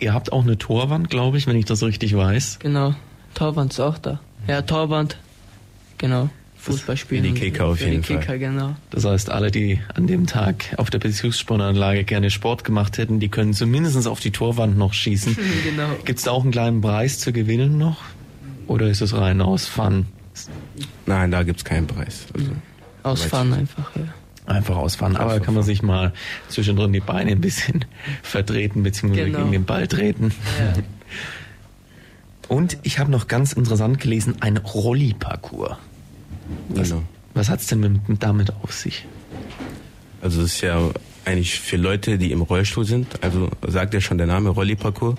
Ihr habt auch eine Torwand, glaube ich, wenn ich das richtig weiß. Genau. Torwand ist auch da. Ja, Torwand. Genau. Fußball spielen. für die Kicker auf jeden die Kicker, Fall. genau. Das heißt, alle, die an dem Tag auf der Bezirkssportanlage gerne Sport gemacht hätten, die können zumindest auf die Torwand noch schießen. (laughs) genau. Gibt es da auch einen kleinen Preis zu gewinnen noch? Oder ist es rein aus Fun? Nein, da gibt's keinen Preis. Also, Ausfahren einfach, ja. Einfach ausfahren. Aber kann man sich mal zwischendrin die Beine ein bisschen (laughs) vertreten bzw. Genau. gegen den Ball treten. Ja. (laughs) Und ich habe noch ganz interessant gelesen, ein Rolli-Parcours. Was, Genau. was hat's denn mit, mit damit auf sich? Also es ist ja eigentlich für Leute, die im Rollstuhl sind. Also sagt ja schon der Name Rolli-Parcours.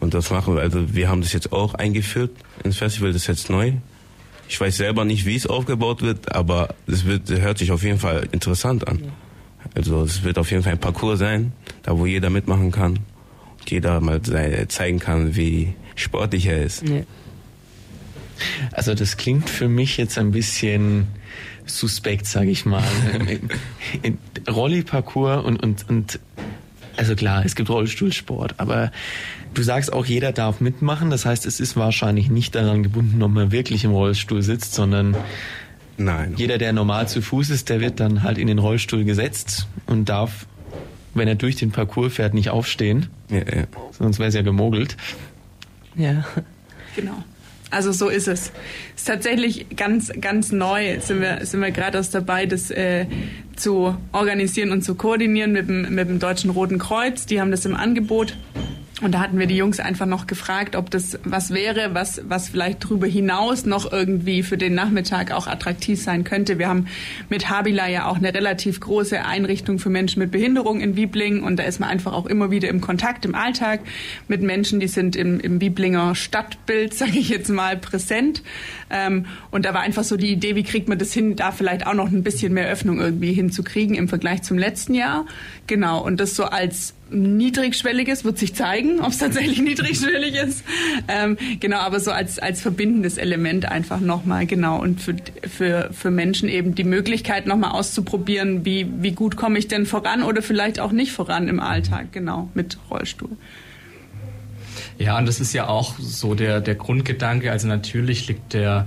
Und das machen wir, also wir haben das jetzt auch eingeführt ins Festival, das ist jetzt neu. Ich weiß selber nicht, wie es aufgebaut wird, aber es wird, es hört sich auf jeden Fall interessant an. Also es wird auf jeden Fall ein Parcours sein, da wo jeder mitmachen kann und jeder mal zeigen kann, wie sportlich er ist. ja. Also das klingt für mich jetzt ein bisschen suspekt, sage ich mal. (laughs) In- Rolli-Parcours und, und, und also klar, es gibt Rollstuhlsport, aber du sagst auch, jeder darf mitmachen. Das heißt, es ist wahrscheinlich nicht daran gebunden, ob man wirklich im Rollstuhl sitzt, sondern Nein. jeder, der normal zu Fuß ist, der wird dann halt in den Rollstuhl gesetzt und darf, wenn er durch den Parcours fährt, nicht aufstehen. Ja, ja. Sonst wäre es ja gemogelt. ja. (laughs) Genau. Also so ist es. Ist tatsächlich ganz, ganz neu. Sind wir, sind wir gerade erst dabei, das äh, zu organisieren und zu koordinieren mit dem, mit dem Deutschen Roten Kreuz. Die haben das im Angebot. Und da hatten wir die Jungs einfach noch gefragt, ob das was wäre, was, was vielleicht darüber hinaus noch irgendwie für den Nachmittag auch attraktiv sein könnte. Wir haben mit Habila ja auch eine relativ große Einrichtung für Menschen mit Behinderung in Wiblingen und da ist man einfach auch immer wieder im Kontakt im Alltag mit Menschen, die sind im, im Wiblinger Stadtbild, (laughs) sage ich jetzt mal, präsent. Ähm, und da war einfach so die Idee, wie kriegt man das hin, da vielleicht auch noch ein bisschen mehr Öffnung irgendwie hinzukriegen im Vergleich zum letzten Jahr. Genau, und das so als niedrigschwelliges wird sich zeigen, (laughs) ob es tatsächlich niedrigschwellig ist. Ähm, genau, aber so als, als verbindendes Element einfach nochmal, genau. Und für, für, für Menschen eben die Möglichkeit nochmal auszuprobieren, wie, wie gut komme ich denn voran oder vielleicht auch nicht voran im Alltag, genau, mit Rollstuhl. Ja, und das ist ja auch so der, der Grundgedanke. Also natürlich liegt der,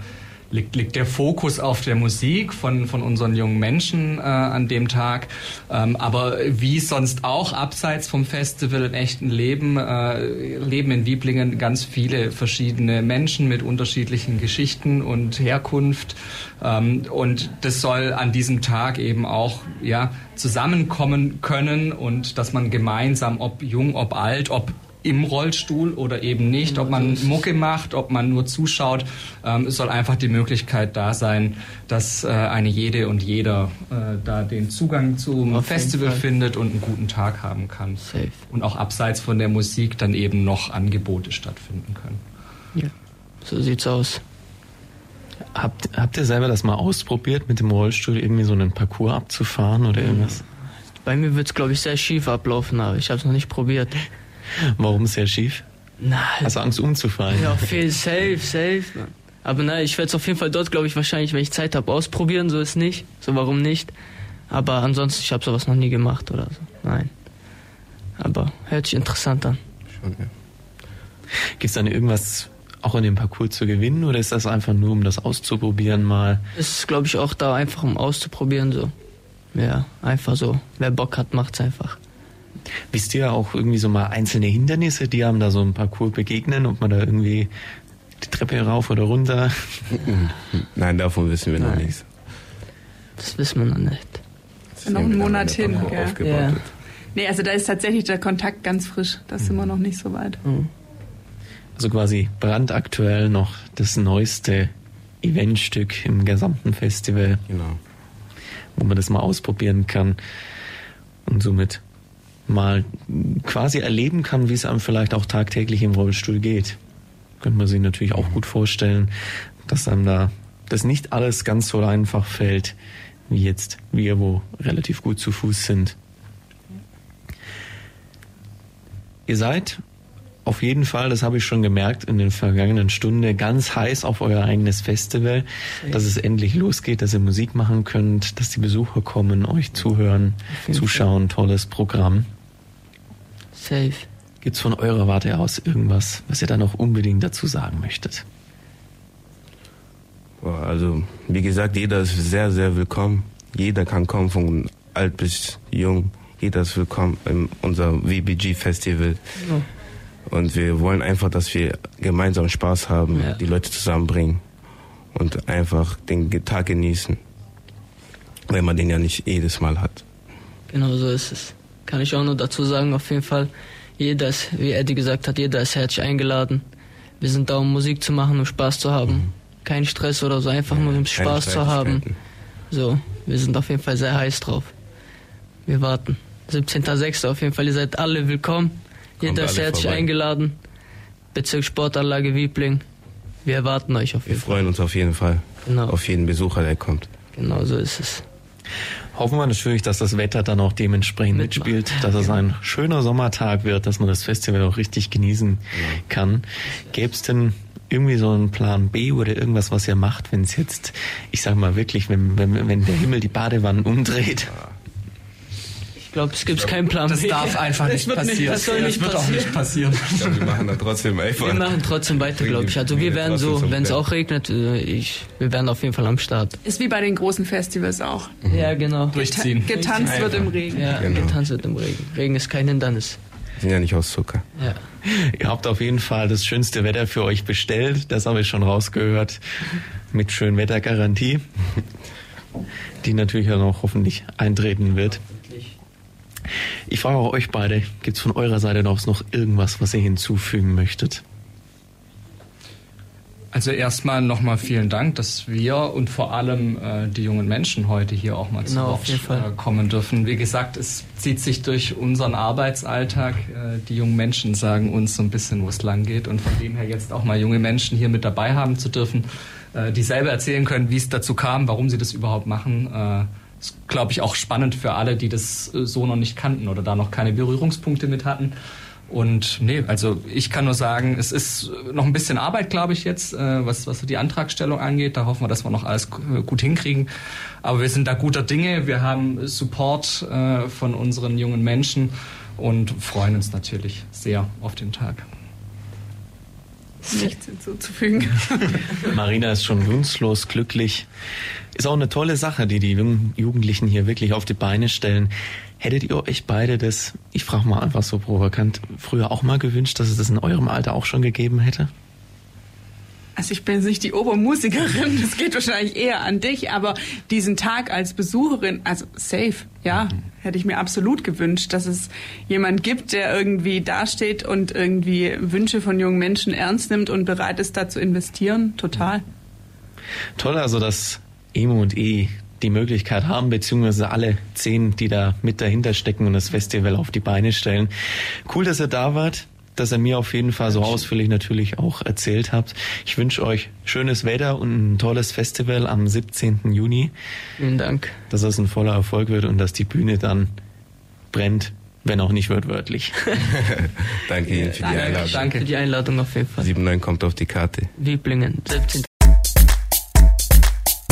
liegt, liegt der Fokus auf der Musik von, von unseren jungen Menschen äh, an dem Tag. Ähm, aber wie sonst auch abseits vom Festival im echten Leben, äh, leben in Wieblingen ganz viele verschiedene Menschen mit unterschiedlichen Geschichten und Herkunft. Ähm, und das soll an diesem Tag eben auch ja, zusammenkommen können und dass man gemeinsam, ob jung, ob alt, ob im Rollstuhl oder eben nicht, ob man Mucke macht, ob man nur zuschaut. Ähm, es soll einfach die Möglichkeit da sein, dass äh, eine jede und jeder äh, da den Zugang zum Auf Festival findet und einen guten Tag haben kann. Safe. Und auch abseits von der Musik dann eben noch Angebote stattfinden können. Ja. So sieht's aus. Habt, habt ihr selber das mal ausprobiert, mit dem Rollstuhl irgendwie so einen Parcours abzufahren oder irgendwas? Bei mir wird es, glaube ich, sehr schief ablaufen, aber ich habe es noch nicht probiert. Warum sehr schief? Nein. Hast du Angst umzufallen? Ja, viel, safe, safe. Man. Aber nein, ich werde es auf jeden Fall dort, glaube ich, wahrscheinlich, wenn ich Zeit habe, ausprobieren. So ist nicht. So warum nicht? Aber ansonsten, ich habe sowas noch nie gemacht oder so. Nein. Aber hört sich interessant an. Schon, ja. Gibt es dann irgendwas auch in dem Parcours zu gewinnen oder ist das einfach nur, um das auszuprobieren mal? Es ist, glaube ich, auch da einfach, um auszuprobieren so. Ja, einfach so. Wer Bock hat, macht's einfach. Wisst ihr auch irgendwie so mal einzelne Hindernisse, die einem da so im Parcours begegnen, ob man da irgendwie die Treppe rauf oder runter? (laughs) Nein, davon wissen wir Nein. noch nichts. Das wissen wir noch nicht. Das ist noch einen Monat hin, gell? Ja. Nee, also da ist tatsächlich der Kontakt ganz frisch. Da sind wir noch nicht so weit. Mhm. Also quasi brandaktuell noch das neueste Eventstück im gesamten Festival. Genau. Wo man das mal ausprobieren kann und somit mal quasi erleben kann, wie es einem vielleicht auch tagtäglich im Rollstuhl geht. Könnte man sich natürlich auch gut vorstellen, dass einem da das nicht alles ganz so einfach fällt, wie jetzt wir, wo relativ gut zu Fuß sind. Ihr seid auf jeden Fall, das habe ich schon gemerkt in den vergangenen Stunden, ganz heiß auf euer eigenes Festival, dass es endlich losgeht, dass ihr Musik machen könnt, dass die Besucher kommen, euch zuhören, zuschauen, tolles Programm. Safe. Gibt es von eurer Warte aus irgendwas, was ihr da noch unbedingt dazu sagen möchtet? Also, wie gesagt, jeder ist sehr, sehr willkommen. Jeder kann kommen, von alt bis jung jeder ist willkommen in unser VBG Festival. Ja. Und wir wollen einfach, dass wir gemeinsam Spaß haben, ja. die Leute zusammenbringen und einfach den Tag genießen. Wenn man den ja nicht jedes Mal hat. Genau so ist es. Kann ich auch nur dazu sagen, auf jeden Fall, jeder ist, wie Eddie gesagt hat, jeder ist herzlich eingeladen. Wir sind da, um Musik zu machen, um Spaß zu haben. Mhm. Kein Stress oder so, einfach ja, nur um Spaß zu haben. So, wir sind auf jeden Fall sehr heiß drauf. Wir warten. 17.06. auf jeden Fall. Ihr seid alle willkommen. Jeder ist herzlich vorbei. eingeladen. Bezirkssportanlage Wiebling. Wir erwarten euch auf jeden Fall. Wir freuen uns auf jeden Fall. Genau. Auf jeden Besucher, der kommt. Genau so ist es. Hoffen wir natürlich, dass das Wetter dann auch dementsprechend Mitmacht. mitspielt, dass (laughs) es ein schöner Sommertag wird, dass man das Festival auch richtig genießen kann. Gäbe es denn irgendwie so einen Plan B oder irgendwas, was ihr macht, wenn es jetzt, ich sag mal wirklich, wenn, wenn, wenn der Himmel die Badewanne umdreht? Glaube, es gibt keinen Plan Das darf einfach nicht passieren. Nicht, das soll nicht das wird passieren. auch nicht passieren. Ich glaube, wir machen dann trotzdem (laughs) einfach. Wir machen trotzdem weiter, glaube ich. Also wir werden so, wenn es auch regnet, äh, ich, wir werden auf jeden Fall am Start. Ist wie bei den großen Festivals auch. Mhm. Ja, genau. Durchziehen. Getanzt Durchziehen. wird im Regen. Ja, genau. getanzt wird im Regen. Regen ist kein Hindernis. Wir sind ja nicht aus Zucker. Ja. Ihr habt auf jeden Fall das schönste Wetter für euch bestellt. Das habe ich schon rausgehört. Mit Schönwettergarantie. Die natürlich auch noch hoffentlich eintreten wird. Ich frage auch euch beide, gibt es von eurer Seite noch irgendwas, was ihr hinzufügen möchtet? Also erstmal nochmal vielen Dank, dass wir und vor allem äh, die jungen Menschen heute hier auch mal genau, zu Wort äh, kommen dürfen. Wie gesagt, es zieht sich durch unseren Arbeitsalltag. Äh, die jungen Menschen sagen uns so ein bisschen, wo es lang geht. Und von dem her jetzt auch mal junge Menschen hier mit dabei haben zu dürfen, äh, die selber erzählen können, wie es dazu kam, warum sie das überhaupt machen äh, glaube ich, auch spannend für alle, die das äh, so noch nicht kannten oder da noch keine Berührungspunkte mit hatten. Und nee, also ich kann nur sagen, es ist noch ein bisschen Arbeit, glaube ich, jetzt, äh, was, was die Antragstellung angeht. Da hoffen wir, dass wir noch alles äh, gut hinkriegen. Aber wir sind da guter Dinge. Wir haben Support von unseren jungen Menschen und freuen uns natürlich sehr auf den Tag. (laughs) Nichts hinzuzufügen. (laughs) Marina ist schon wunschlos glücklich. Ist auch eine tolle Sache, die die Jugendlichen hier wirklich auf die Beine stellen. Hättet ihr euch beide das, ich frage mal einfach so provokant, früher auch mal gewünscht, dass es das in eurem Alter auch schon gegeben hätte? Also ich bin jetzt nicht die Obermusikerin, das geht wahrscheinlich eher an dich, aber diesen Tag als Besucherin, also safe, ja, mhm. hätte ich mir absolut gewünscht, dass es jemand gibt, der irgendwie dasteht und irgendwie Wünsche von jungen Menschen ernst nimmt und bereit ist, da zu investieren. Total. Toll, also dass Emo und E die Möglichkeit haben, beziehungsweise alle zehn, die da mit dahinter stecken und das Festival auf die Beine stellen. Cool, dass ihr da wart. Dass ihr mir auf jeden Fall so ausführlich natürlich auch erzählt habt. Ich wünsche euch schönes Wetter und ein tolles Festival am 17. Juni. Vielen Dank. Dass es ein voller Erfolg wird und dass die Bühne dann brennt, wenn auch nicht wortwörtlich. (laughs) Danke Ihnen für die Einladung. Danke für die Einladung auf jeden Fall. 7-9 kommt auf die Karte. Wieblingen, 17.